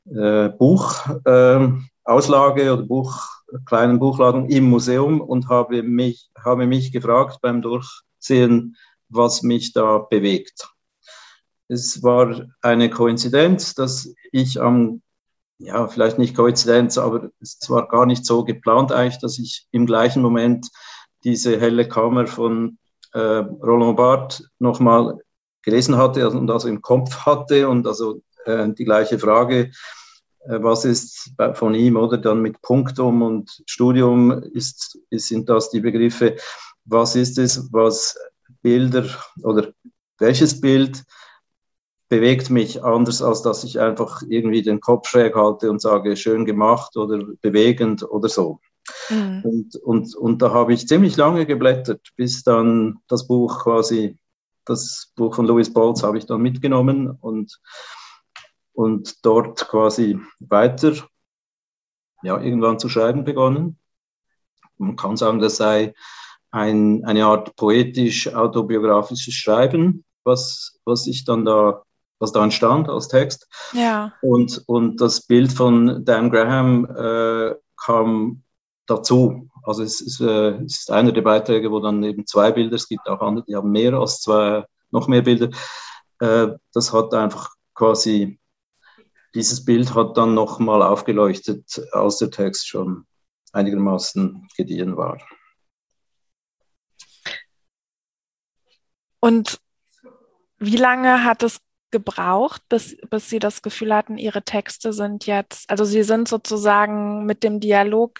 äh, Buchauslage ähm, oder Buch, kleinen Buchladen im Museum und habe mich, habe mich gefragt beim Durchsehen, was mich da bewegt. Es war eine Koinzidenz, dass ich am, ja, vielleicht nicht Koinzidenz, aber es war gar nicht so geplant eigentlich, dass ich im gleichen Moment diese helle Kammer von äh, Roland Barthes nochmal gelesen hatte und also im Kopf hatte und also äh, die gleiche Frage, was ist von ihm oder dann mit Punktum und Studium ist, ist, sind das die Begriffe, was ist es, was Bilder oder welches Bild bewegt mich anders, als dass ich einfach irgendwie den Kopf schräg halte und sage, schön gemacht oder bewegend oder so. Mhm. Und, und, und da habe ich ziemlich lange geblättert, bis dann das Buch quasi, das Buch von Louis Bolz habe ich dann mitgenommen und, und dort quasi weiter, ja, irgendwann zu schreiben begonnen. Man kann sagen, das sei ein, eine Art poetisch-autobiografisches Schreiben, was, was ich dann da was da entstand als Text. Ja. Und, und das Bild von Dan Graham äh, kam dazu. Also es ist, äh, es ist einer der Beiträge, wo dann eben zwei Bilder, es gibt auch andere, die haben mehr als zwei, noch mehr Bilder. Äh, das hat einfach quasi, dieses Bild hat dann nochmal aufgeleuchtet, als der Text schon einigermaßen gediehen war. Und wie lange hat es gebraucht, bis, bis Sie das Gefühl hatten, Ihre Texte sind jetzt, also Sie sind sozusagen mit dem Dialog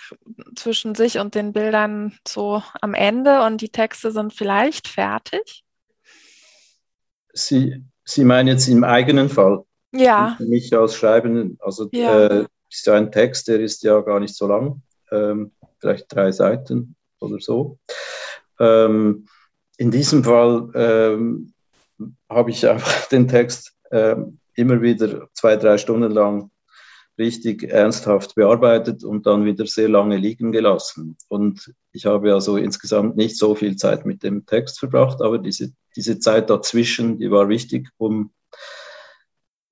zwischen sich und den Bildern so am Ende und die Texte sind vielleicht fertig? Sie, Sie meinen jetzt im eigenen Fall? Ja. Für mich als Schreiben, also ja. äh, ist ja ein Text, der ist ja gar nicht so lang, ähm, vielleicht drei Seiten oder so. Ähm, in diesem Fall ähm, habe ich einfach <laughs> den Text äh, immer wieder zwei, drei Stunden lang richtig ernsthaft bearbeitet und dann wieder sehr lange liegen gelassen. Und ich habe also insgesamt nicht so viel Zeit mit dem Text verbracht, aber diese, diese Zeit dazwischen, die war wichtig, um,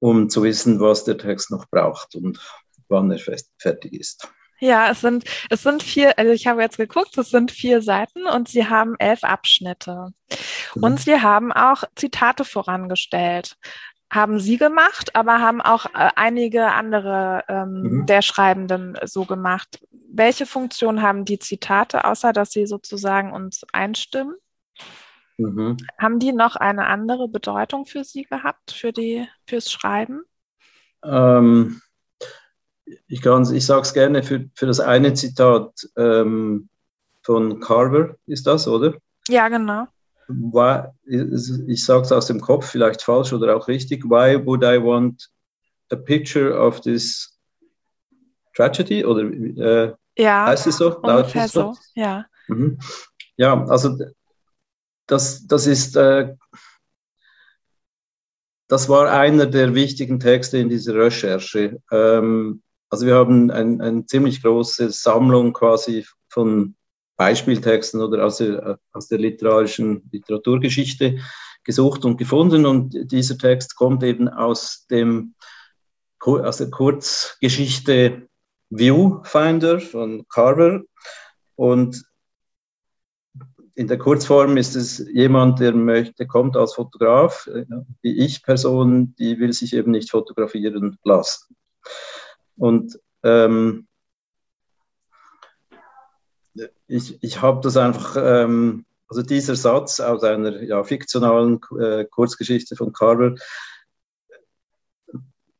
um zu wissen, was der Text noch braucht und wann er fertig ist. Ja, es sind, es sind vier, also ich habe jetzt geguckt, es sind vier Seiten und sie haben elf Abschnitte. Mhm. Und sie haben auch Zitate vorangestellt. haben Sie gemacht, aber haben auch äh, einige andere ähm, mhm. der Schreibenden so gemacht. Welche Funktion haben die Zitate, außer dass sie sozusagen uns einstimmen? Mhm. Haben die noch eine andere Bedeutung für Sie gehabt, für die, fürs Schreiben? Ähm, ich ich sage es gerne für, für das eine Zitat ähm, von Carver, ist das, oder? Ja, genau why, ich sage es aus dem Kopf, vielleicht falsch oder auch richtig, why would I want a picture of this tragedy? Oder äh, ja, heißt es so? Ungefähr so, ja. Mhm. Ja, also das, das ist, äh, das war einer der wichtigen Texte in dieser Recherche. Ähm, also wir haben eine ein ziemlich große Sammlung quasi von Beispieltexten oder aus der, aus der literarischen Literaturgeschichte gesucht und gefunden. Und dieser Text kommt eben aus, dem, aus der Kurzgeschichte Viewfinder von Carver. Und in der Kurzform ist es jemand, der möchte, kommt als Fotograf, wie ich Person, die will sich eben nicht fotografieren lassen. Und ähm, ich, ich habe das einfach, ähm, also dieser Satz aus einer ja, fiktionalen äh, Kurzgeschichte von Carver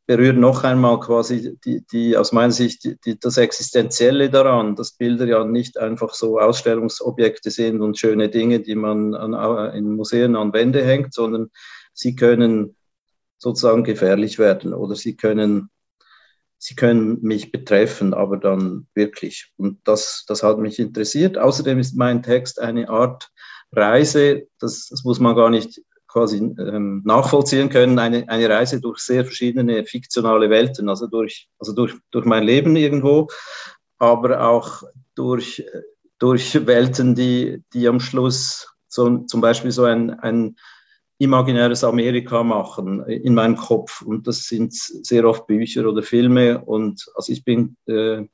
berührt noch einmal quasi die, die aus meiner Sicht die, das Existenzielle daran, dass Bilder ja nicht einfach so Ausstellungsobjekte sind und schöne Dinge, die man an, in Museen an Wände hängt, sondern sie können sozusagen gefährlich werden oder sie können sie können mich betreffen, aber dann wirklich. Und das, das hat mich interessiert. Außerdem ist mein Text eine Art Reise, das, das muss man gar nicht quasi ähm, nachvollziehen können, eine, eine Reise durch sehr verschiedene fiktionale Welten, also durch, also durch, durch mein Leben irgendwo, aber auch durch, durch Welten, die, die am Schluss so, zum Beispiel so ein, ein imaginäres Amerika machen in meinem Kopf. Und das sind sehr oft Bücher oder Filme. Und also ich bin äh,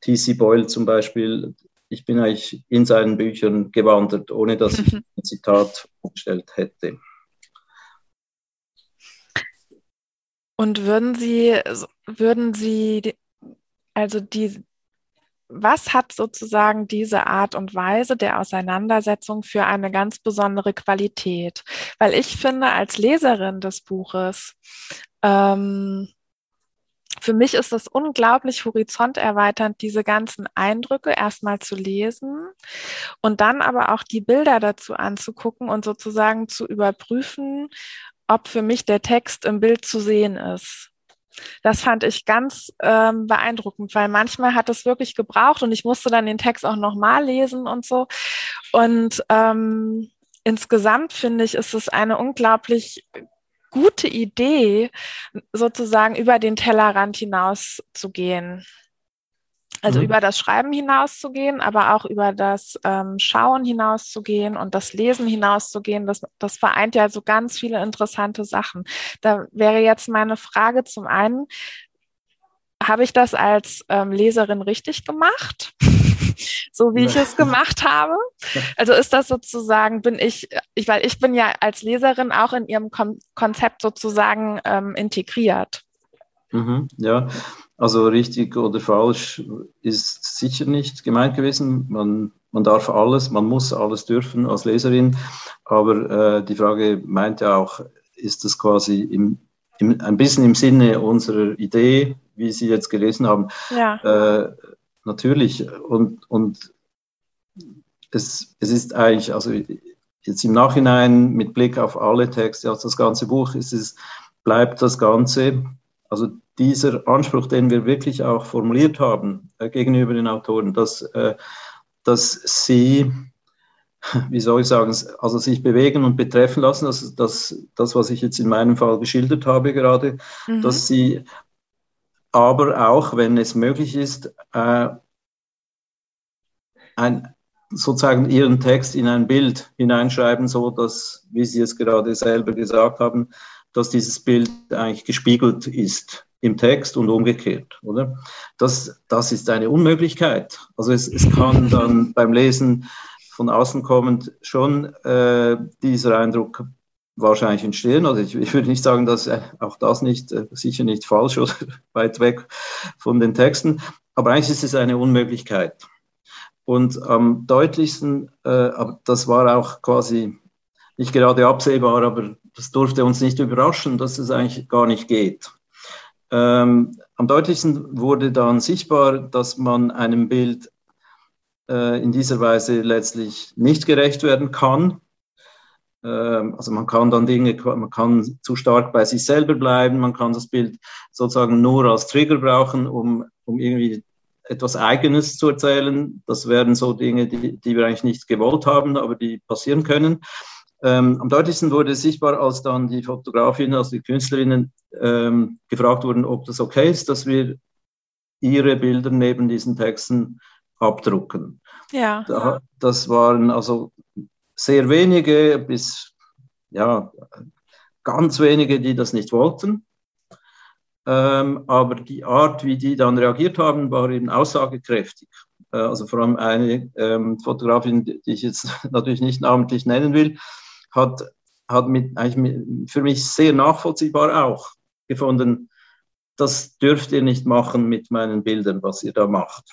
T.C. Boyle zum Beispiel, ich bin eigentlich in seinen Büchern gewandert, ohne dass ich <laughs> ein Zitat vorgestellt hätte. Und würden Sie, würden Sie also die, was hat sozusagen diese Art und Weise der Auseinandersetzung für eine ganz besondere Qualität? Weil ich finde, als Leserin des Buches, ähm, für mich ist es unglaublich horizonterweiternd, diese ganzen Eindrücke erstmal zu lesen und dann aber auch die Bilder dazu anzugucken und sozusagen zu überprüfen, ob für mich der Text im Bild zu sehen ist. Das fand ich ganz ähm, beeindruckend, weil manchmal hat es wirklich gebraucht und ich musste dann den Text auch nochmal lesen und so. Und ähm, insgesamt finde ich, ist es eine unglaublich gute Idee, sozusagen über den Tellerrand hinaus zu gehen. Also mhm. über das Schreiben hinauszugehen, aber auch über das ähm, Schauen hinauszugehen und das Lesen hinauszugehen, das, das vereint ja so ganz viele interessante Sachen. Da wäre jetzt meine Frage zum einen, habe ich das als ähm, Leserin richtig gemacht? <laughs> so wie ich es gemacht habe. Also ist das sozusagen, bin ich, ich, weil ich bin ja als Leserin auch in ihrem Kon Konzept sozusagen ähm, integriert. Mhm, ja, also richtig oder falsch ist sicher nicht gemeint gewesen. Man, man darf alles, man muss alles dürfen als Leserin. Aber äh, die Frage meint ja auch, ist das quasi im, im, ein bisschen im Sinne unserer Idee, wie Sie jetzt gelesen haben? Ja. Äh, natürlich. Und, und es, es ist eigentlich, also jetzt im Nachhinein mit Blick auf alle Texte, auf das ganze Buch, ist es, bleibt das Ganze, also dieser Anspruch, den wir wirklich auch formuliert haben äh, gegenüber den Autoren, dass, äh, dass sie, wie soll ich sagen, also sich bewegen und betreffen lassen, dass, dass das, was ich jetzt in meinem Fall geschildert habe gerade, mhm. dass sie aber auch, wenn es möglich ist, äh, ein, sozusagen ihren Text in ein Bild hineinschreiben, so dass, wie Sie es gerade selber gesagt haben, dass dieses Bild eigentlich gespiegelt ist im Text und umgekehrt, oder? Das, das ist eine Unmöglichkeit. Also es, es kann dann <laughs> beim Lesen von außen kommend schon äh, dieser Eindruck wahrscheinlich entstehen. Also ich, ich würde nicht sagen, dass äh, auch das nicht äh, sicher nicht falsch oder <laughs> weit weg von den Texten, aber eigentlich ist es eine Unmöglichkeit. Und am deutlichsten, äh, aber das war auch quasi nicht gerade absehbar, aber das durfte uns nicht überraschen, dass es eigentlich gar nicht geht. Ähm, am deutlichsten wurde dann sichtbar, dass man einem Bild äh, in dieser Weise letztlich nicht gerecht werden kann. Ähm, also man kann dann Dinge, man kann zu stark bei sich selber bleiben, man kann das Bild sozusagen nur als Trigger brauchen, um, um irgendwie etwas Eigenes zu erzählen. Das wären so Dinge, die, die wir eigentlich nicht gewollt haben, aber die passieren können. Ähm, am deutlichsten wurde es sichtbar, als dann die Fotografinnen, also die Künstlerinnen ähm, gefragt wurden, ob das okay ist, dass wir ihre Bilder neben diesen Texten abdrucken. Ja. Da, das waren also sehr wenige bis ja ganz wenige, die das nicht wollten. Ähm, aber die Art, wie die dann reagiert haben, war eben aussagekräftig. Äh, also vor allem eine ähm, Fotografin, die ich jetzt <laughs> natürlich nicht namentlich nennen will, hat, hat mit, eigentlich mit, für mich sehr nachvollziehbar auch gefunden, das dürft ihr nicht machen mit meinen Bildern, was ihr da macht.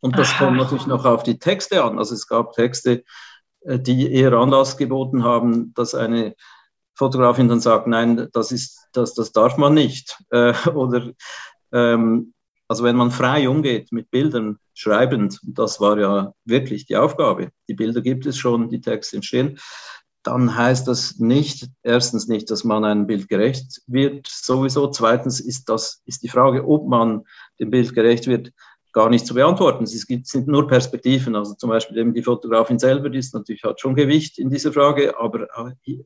Und das Aha. kommt natürlich noch auf die Texte an. Also es gab Texte, äh, die eher Anlass geboten haben, dass eine Fotografin dann sagt, nein, das ist, das, das darf man nicht. <laughs> Äh, oder ähm, also wenn man frei umgeht mit Bildern, schreibend, das war ja wirklich die Aufgabe. Die Bilder gibt es schon, die Texte entstehen. Dann heißt das nicht, erstens nicht, dass man einem Bild gerecht wird, sowieso. Zweitens ist das, ist die Frage, ob man dem Bild gerecht wird, gar nicht zu beantworten. Es gibt, sind nur Perspektiven. Also zum Beispiel eben die Fotografin selber, die ist natürlich hat schon Gewicht in dieser Frage, aber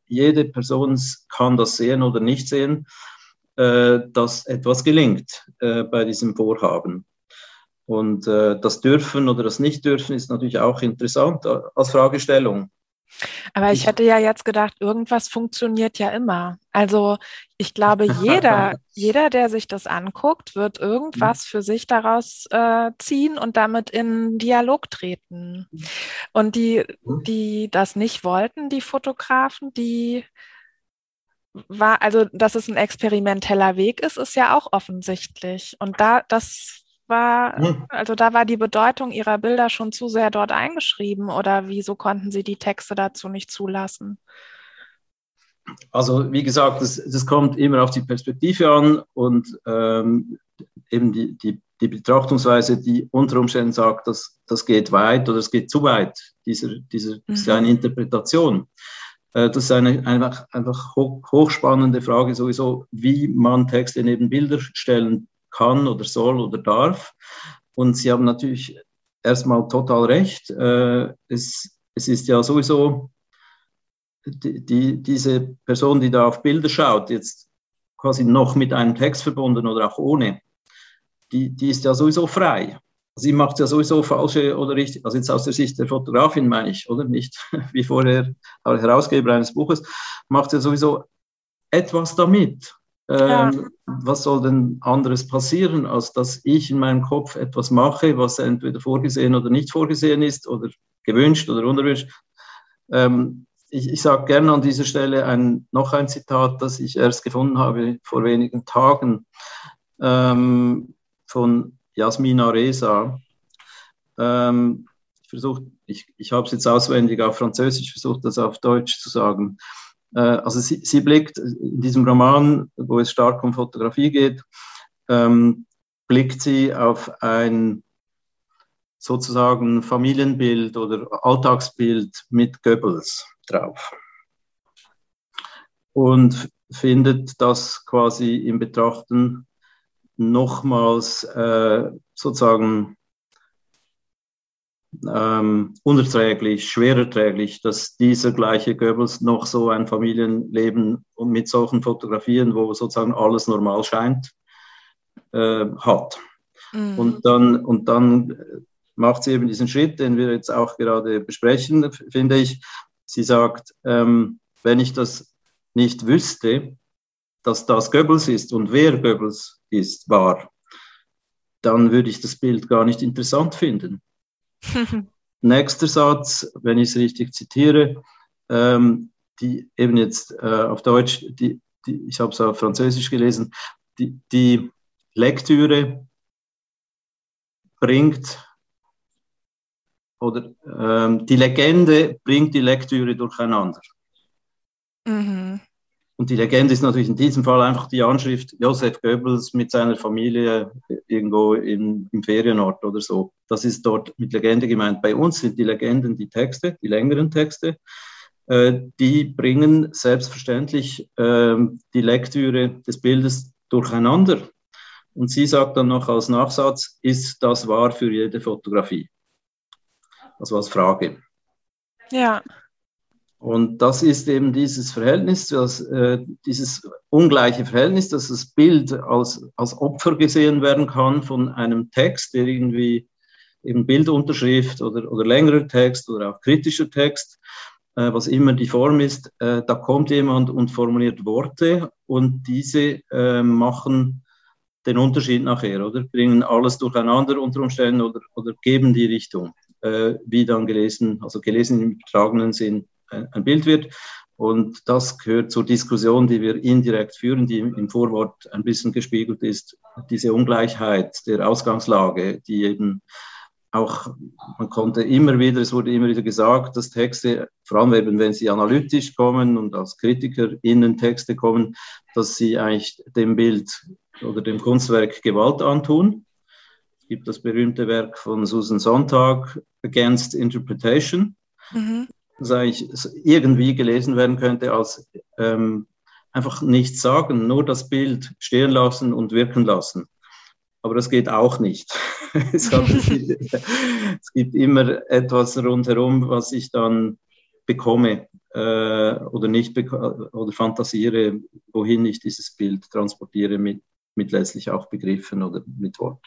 jede Person kann das sehen oder nicht sehen, äh, dass etwas gelingt äh, bei diesem Vorhaben. Und äh, das Dürfen oder das Nicht-Dürfen ist natürlich auch interessant als Fragestellung. Aber ich hätte ja jetzt gedacht, irgendwas funktioniert ja immer. Also ich glaube, jeder, <laughs> jeder, der sich das anguckt, wird irgendwas für sich daraus äh, ziehen und damit in Dialog treten. Und die, die das nicht wollten, die Fotografen, die war, also dass es ein experimenteller Weg ist, ist ja auch offensichtlich. Und da, das war, hm. also da war die Bedeutung ihrer Bilder schon zu sehr dort eingeschrieben oder wieso konnten sie die Texte dazu nicht zulassen? Also wie gesagt, das, das kommt immer auf die Perspektive an und ähm, eben die, die, die, Betrachtungsweise, die unter Umständen sagt, dass das geht weit oder es geht zu weit. Diese, diese, mhm. ist eine Interpretation. Äh, das ist eine einfach, einfach hochspannende Frage sowieso, wie man Texte neben Bilder stellen kann oder soll oder darf. Und Sie haben natürlich erstmal total recht. Äh, es, es ist ja sowieso die, die, diese Person, die da auf Bilder schaut, jetzt quasi noch mit einem Text verbunden oder auch ohne, die, die ist ja sowieso frei. Sie macht ja sowieso falsche oder richtig, also jetzt aus der Sicht der Fotografin meine ich, oder nicht, <laughs> wie vorher Herausgeber eines Buches, macht ja sowieso etwas damit. Ja. Ähm, was soll denn anderes passieren, als dass ich in meinem Kopf etwas mache, was entweder vorgesehen oder nicht vorgesehen ist oder gewünscht oder unerwünscht. Ähm, ich, ich sage gerne an dieser Stelle ein, noch ein Zitat, das ich erst gefunden habe vor wenigen Tagen ähm, von Jasmina Reza. Ähm, ich versuche, ich, ich habe es jetzt auswendig auf Französisch, versuche das auf Deutsch zu sagen. Äh, also sie, sie, blickt in diesem Roman, wo es stark um Fotografie geht, ähm, blickt sie auf ein sozusagen Familienbild oder Alltagsbild mit Goebbels drauf und findet das quasi im Betrachten nochmals äh, sozusagen ähm, unerträglich, schwererträglich, dass dieser gleiche Goebbels noch so ein Familienleben und mit solchen Fotografien, wo sozusagen alles normal scheint, äh, hat. Mhm. Und, dann, und dann macht sie eben diesen Schritt, den wir jetzt auch gerade besprechen, finde ich. Sie sagt, ähm, wenn ich das nicht wüsste, dass das Goebbels ist und wer Goebbels ist, war, dann würde ich das Bild gar nicht interessant finden. <laughs> Nächster Satz, wenn ich es richtig zitiere, ähm, die eben jetzt äh, auf Deutsch, die, die, ich habe es auf Französisch gelesen, die, die Lektüre bringt oder ähm, die Legende bringt die Lektüre durcheinander. Mhm. Und die Legende ist natürlich in diesem Fall einfach die Anschrift Josef Goebbels mit seiner Familie irgendwo im, im Ferienort oder so. Das ist dort mit Legende gemeint. Bei uns sind die Legenden die Texte, die längeren Texte. Äh, die bringen selbstverständlich äh, die Lektüre des Bildes durcheinander. Und sie sagt dann noch als Nachsatz, ist das wahr für jede Fotografie? Also als Frage. Ja. Und das ist eben dieses Verhältnis, das, äh, dieses ungleiche Verhältnis, dass das Bild als, als Opfer gesehen werden kann von einem Text, der irgendwie eben Bildunterschrift oder, oder längerer Text oder auch kritischer Text, äh, was immer die Form ist, äh, da kommt jemand und formuliert Worte und diese äh, machen den Unterschied nachher, oder? Bringen alles durcheinander unter Umständen oder, oder geben die Richtung, äh, wie dann gelesen, also gelesen im übertragenen Sinn ein Bild wird. Und das gehört zur Diskussion, die wir indirekt führen, die im Vorwort ein bisschen gespiegelt ist, diese Ungleichheit der Ausgangslage, die eben auch, man konnte immer wieder, es wurde immer wieder gesagt, dass Texte, vor allem eben, wenn sie analytisch kommen und als Kritiker innen Texte kommen, dass sie eigentlich dem Bild oder dem Kunstwerk Gewalt antun. Es gibt das berühmte Werk von Susan Sontag, Against Interpretation. Mhm das eigentlich irgendwie gelesen werden könnte als ähm, einfach nichts sagen, nur das Bild stehen lassen und wirken lassen. Aber das geht auch nicht. <laughs> es, gibt immer etwas rundherum, was ich dann bekomme äh, oder nicht beko oder fantasiere, wohin ich dieses Bild transportiere mit, mit letztlich auch Begriffen oder mit Wort.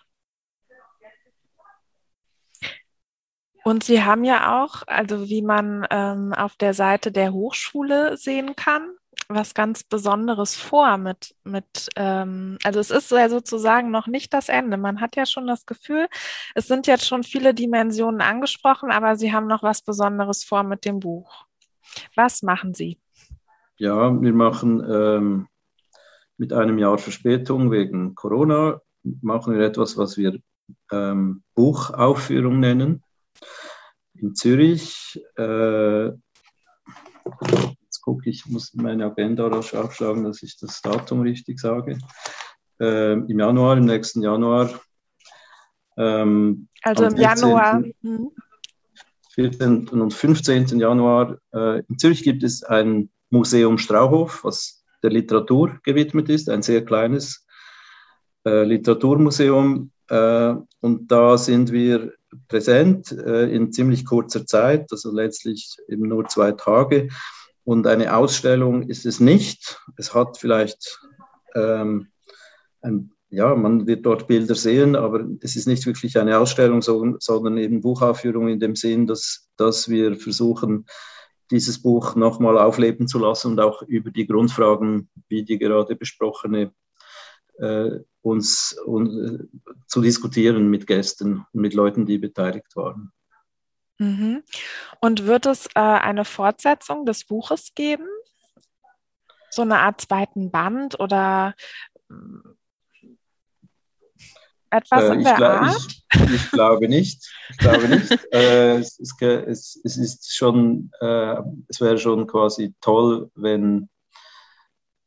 Und Sie haben ja auch, also wie man ähm, auf der Seite der Hochschule sehen kann, was ganz Besonderes vor mit, mit ähm, also es ist ja sozusagen noch nicht das Ende. Man hat ja schon das Gefühl, es sind jetzt schon viele Dimensionen angesprochen, aber Sie haben noch was Besonderes vor mit dem Buch. Was machen Sie? Ja, wir machen ähm, mit einem Jahr Verspätung wegen Corona, machen wir etwas, was wir ähm, Buchaufführung nennen in Zürich. Äh, jetzt gucke ich, muss meine Agenda rasch aufschlagen, dass ich das Datum richtig sage. Äh, Im Januar, im nächsten Januar. Ähm, also im 14. Januar. 14. und 15. Januar. Äh, in Zürich gibt es ein Museum Strauhof, was der Literatur gewidmet ist, ein sehr kleines äh, Literaturmuseum. Äh, und da sind wir präsent äh, in ziemlich kurzer Zeit, also letztlich eben nur zwei Tage. Und eine Ausstellung ist es nicht. Es hat vielleicht, ähm, ein, ja, man wird dort Bilder sehen, aber es ist nicht wirklich eine Ausstellung, sondern eben Buchaufführung in dem Sinn, dass, dass wir versuchen, dieses Buch nochmal aufleben zu lassen und auch über die Grundfragen, wie die gerade besprochene äh, uns un, äh, zu diskutieren mit Gästen und mit Leuten, die beteiligt waren. Mhm. Und wird es äh, eine Fortsetzung des Buches geben? So eine Art zweiten Band oder äh, etwas äh, in der glaub, Art? Ich, ich, glaube nicht. Ich glaube nicht. <laughs> äh, es, es, es, ist schon, äh, es wäre schon quasi toll, wenn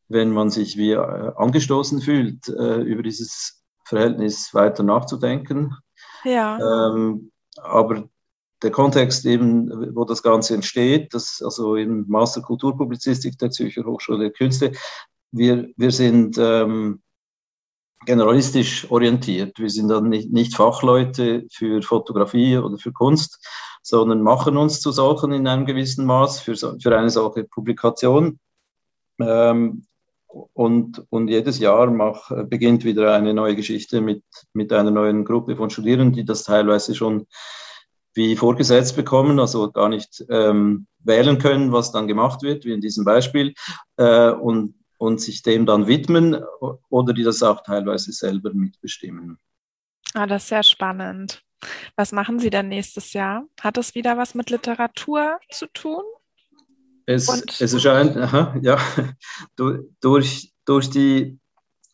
wenn man sich wie äh, angestoßen fühlt, äh, über dieses Verhältnis weiter nachzudenken. Ja. Ähm, aber der Kontext eben, wo das Ganze entsteht, das, also im Master Kulturpublizistik der Zürcher Hochschule der Künste, wir, wir sind ähm, generalistisch orientiert. Wir sind dann nicht, nicht Fachleute für Fotografie oder für Kunst, sondern machen uns zu solchen in einem gewissen Maß für, für eine solche Publikation. Ähm, und, und jedes Jahr mach, beginnt wieder eine neue Geschichte mit, mit einer neuen Gruppe von Studierenden, die das teilweise schon wie vorgesetzt bekommen, also gar nicht ähm, wählen können, was dann gemacht wird, wie in diesem Beispiel, äh, und, und sich dem dann widmen oder die das auch teilweise selber mitbestimmen. Ah, das ist sehr spannend. Was machen Sie denn nächstes Jahr? Hat es wieder was mit Literatur zu tun? Es, es erscheint, aha, ja, durch, durch die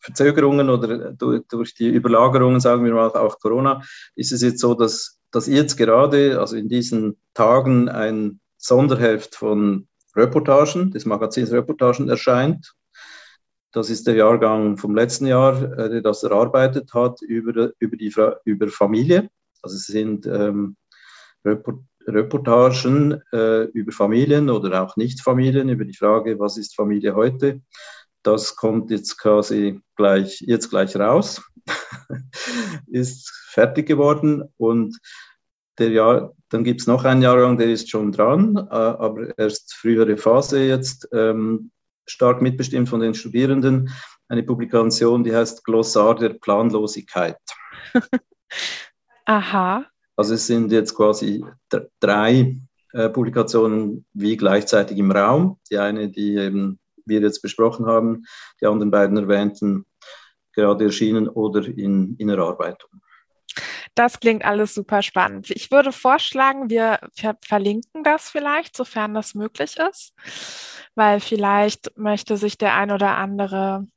Verzögerungen oder durch, durch, die Überlagerungen, sagen wir mal, auch Corona, ist es jetzt so, dass, dass jetzt gerade, also in diesen Tagen, ein Sonderheft von Reportagen, des Magazins Reportagen erscheint. Das ist der Jahrgang vom letzten Jahr, äh, der das erarbeitet hat über, über, die, über Familie. Also es sind ähm, Reportagen äh, über Familien oder auch Nicht-Familien, über die Frage, was ist Familie heute. Das kommt jetzt quasi gleich, jetzt gleich raus, <laughs> ist fertig geworden und der Jahr, dann gibt es noch einen Jahrgang, der ist schon dran, äh, aber erst frühere Phase jetzt, ähm, stark mitbestimmt von den Studierenden. Eine Publikation, die heißt Glossar der Planlosigkeit. <laughs> Aha. Also es sind jetzt quasi drei äh, Publikationen wie gleichzeitig im Raum. Die eine, die eben wir jetzt besprochen haben, die anderen beiden erwähnten, gerade erschienen oder in, in Erarbeitung. Das klingt alles super spannend. Ich würde vorschlagen, wir ver verlinken das vielleicht, sofern das möglich ist, weil vielleicht möchte sich der ein oder andere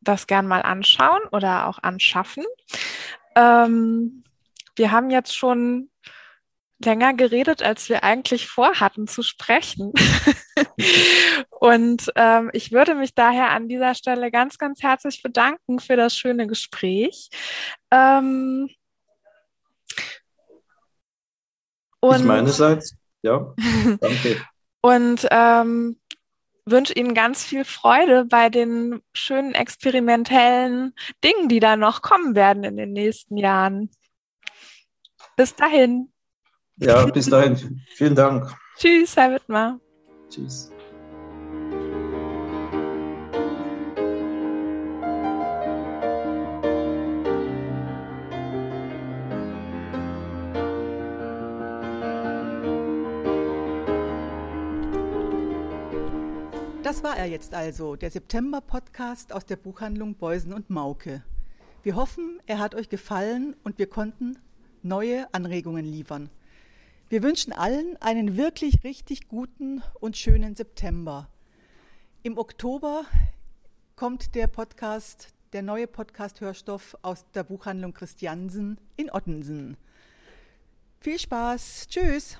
das gern mal anschauen oder auch anschaffen. Ähm, wir haben jetzt schon länger geredet, als wir eigentlich vorhatten zu sprechen. <laughs> Und ähm, ich würde mich daher an dieser Stelle ganz, ganz herzlich bedanken für das schöne Gespräch. Ähm, und, ich meinerseits, ja, <laughs> danke. und ähm, wünsche Ihnen ganz viel Freude bei den schönen experimentellen Dingen, die da noch kommen werden in den nächsten Jahren. Bis dahin. Ja, bis dahin. Vielen Dank. Tschüss, Herr Wittmer. Tschüss. Das war er jetzt also, der September-Podcast aus der Buchhandlung Beusen und Mauke. Wir hoffen, er hat euch gefallen und wir konnten neue Anregungen liefern. Wir wünschen allen einen wirklich richtig guten und schönen September. Im Oktober kommt der Podcast, der neue Podcast-Hörstoff aus der Buchhandlung Christiansen in Ottensen. Viel Spaß. Tschüss.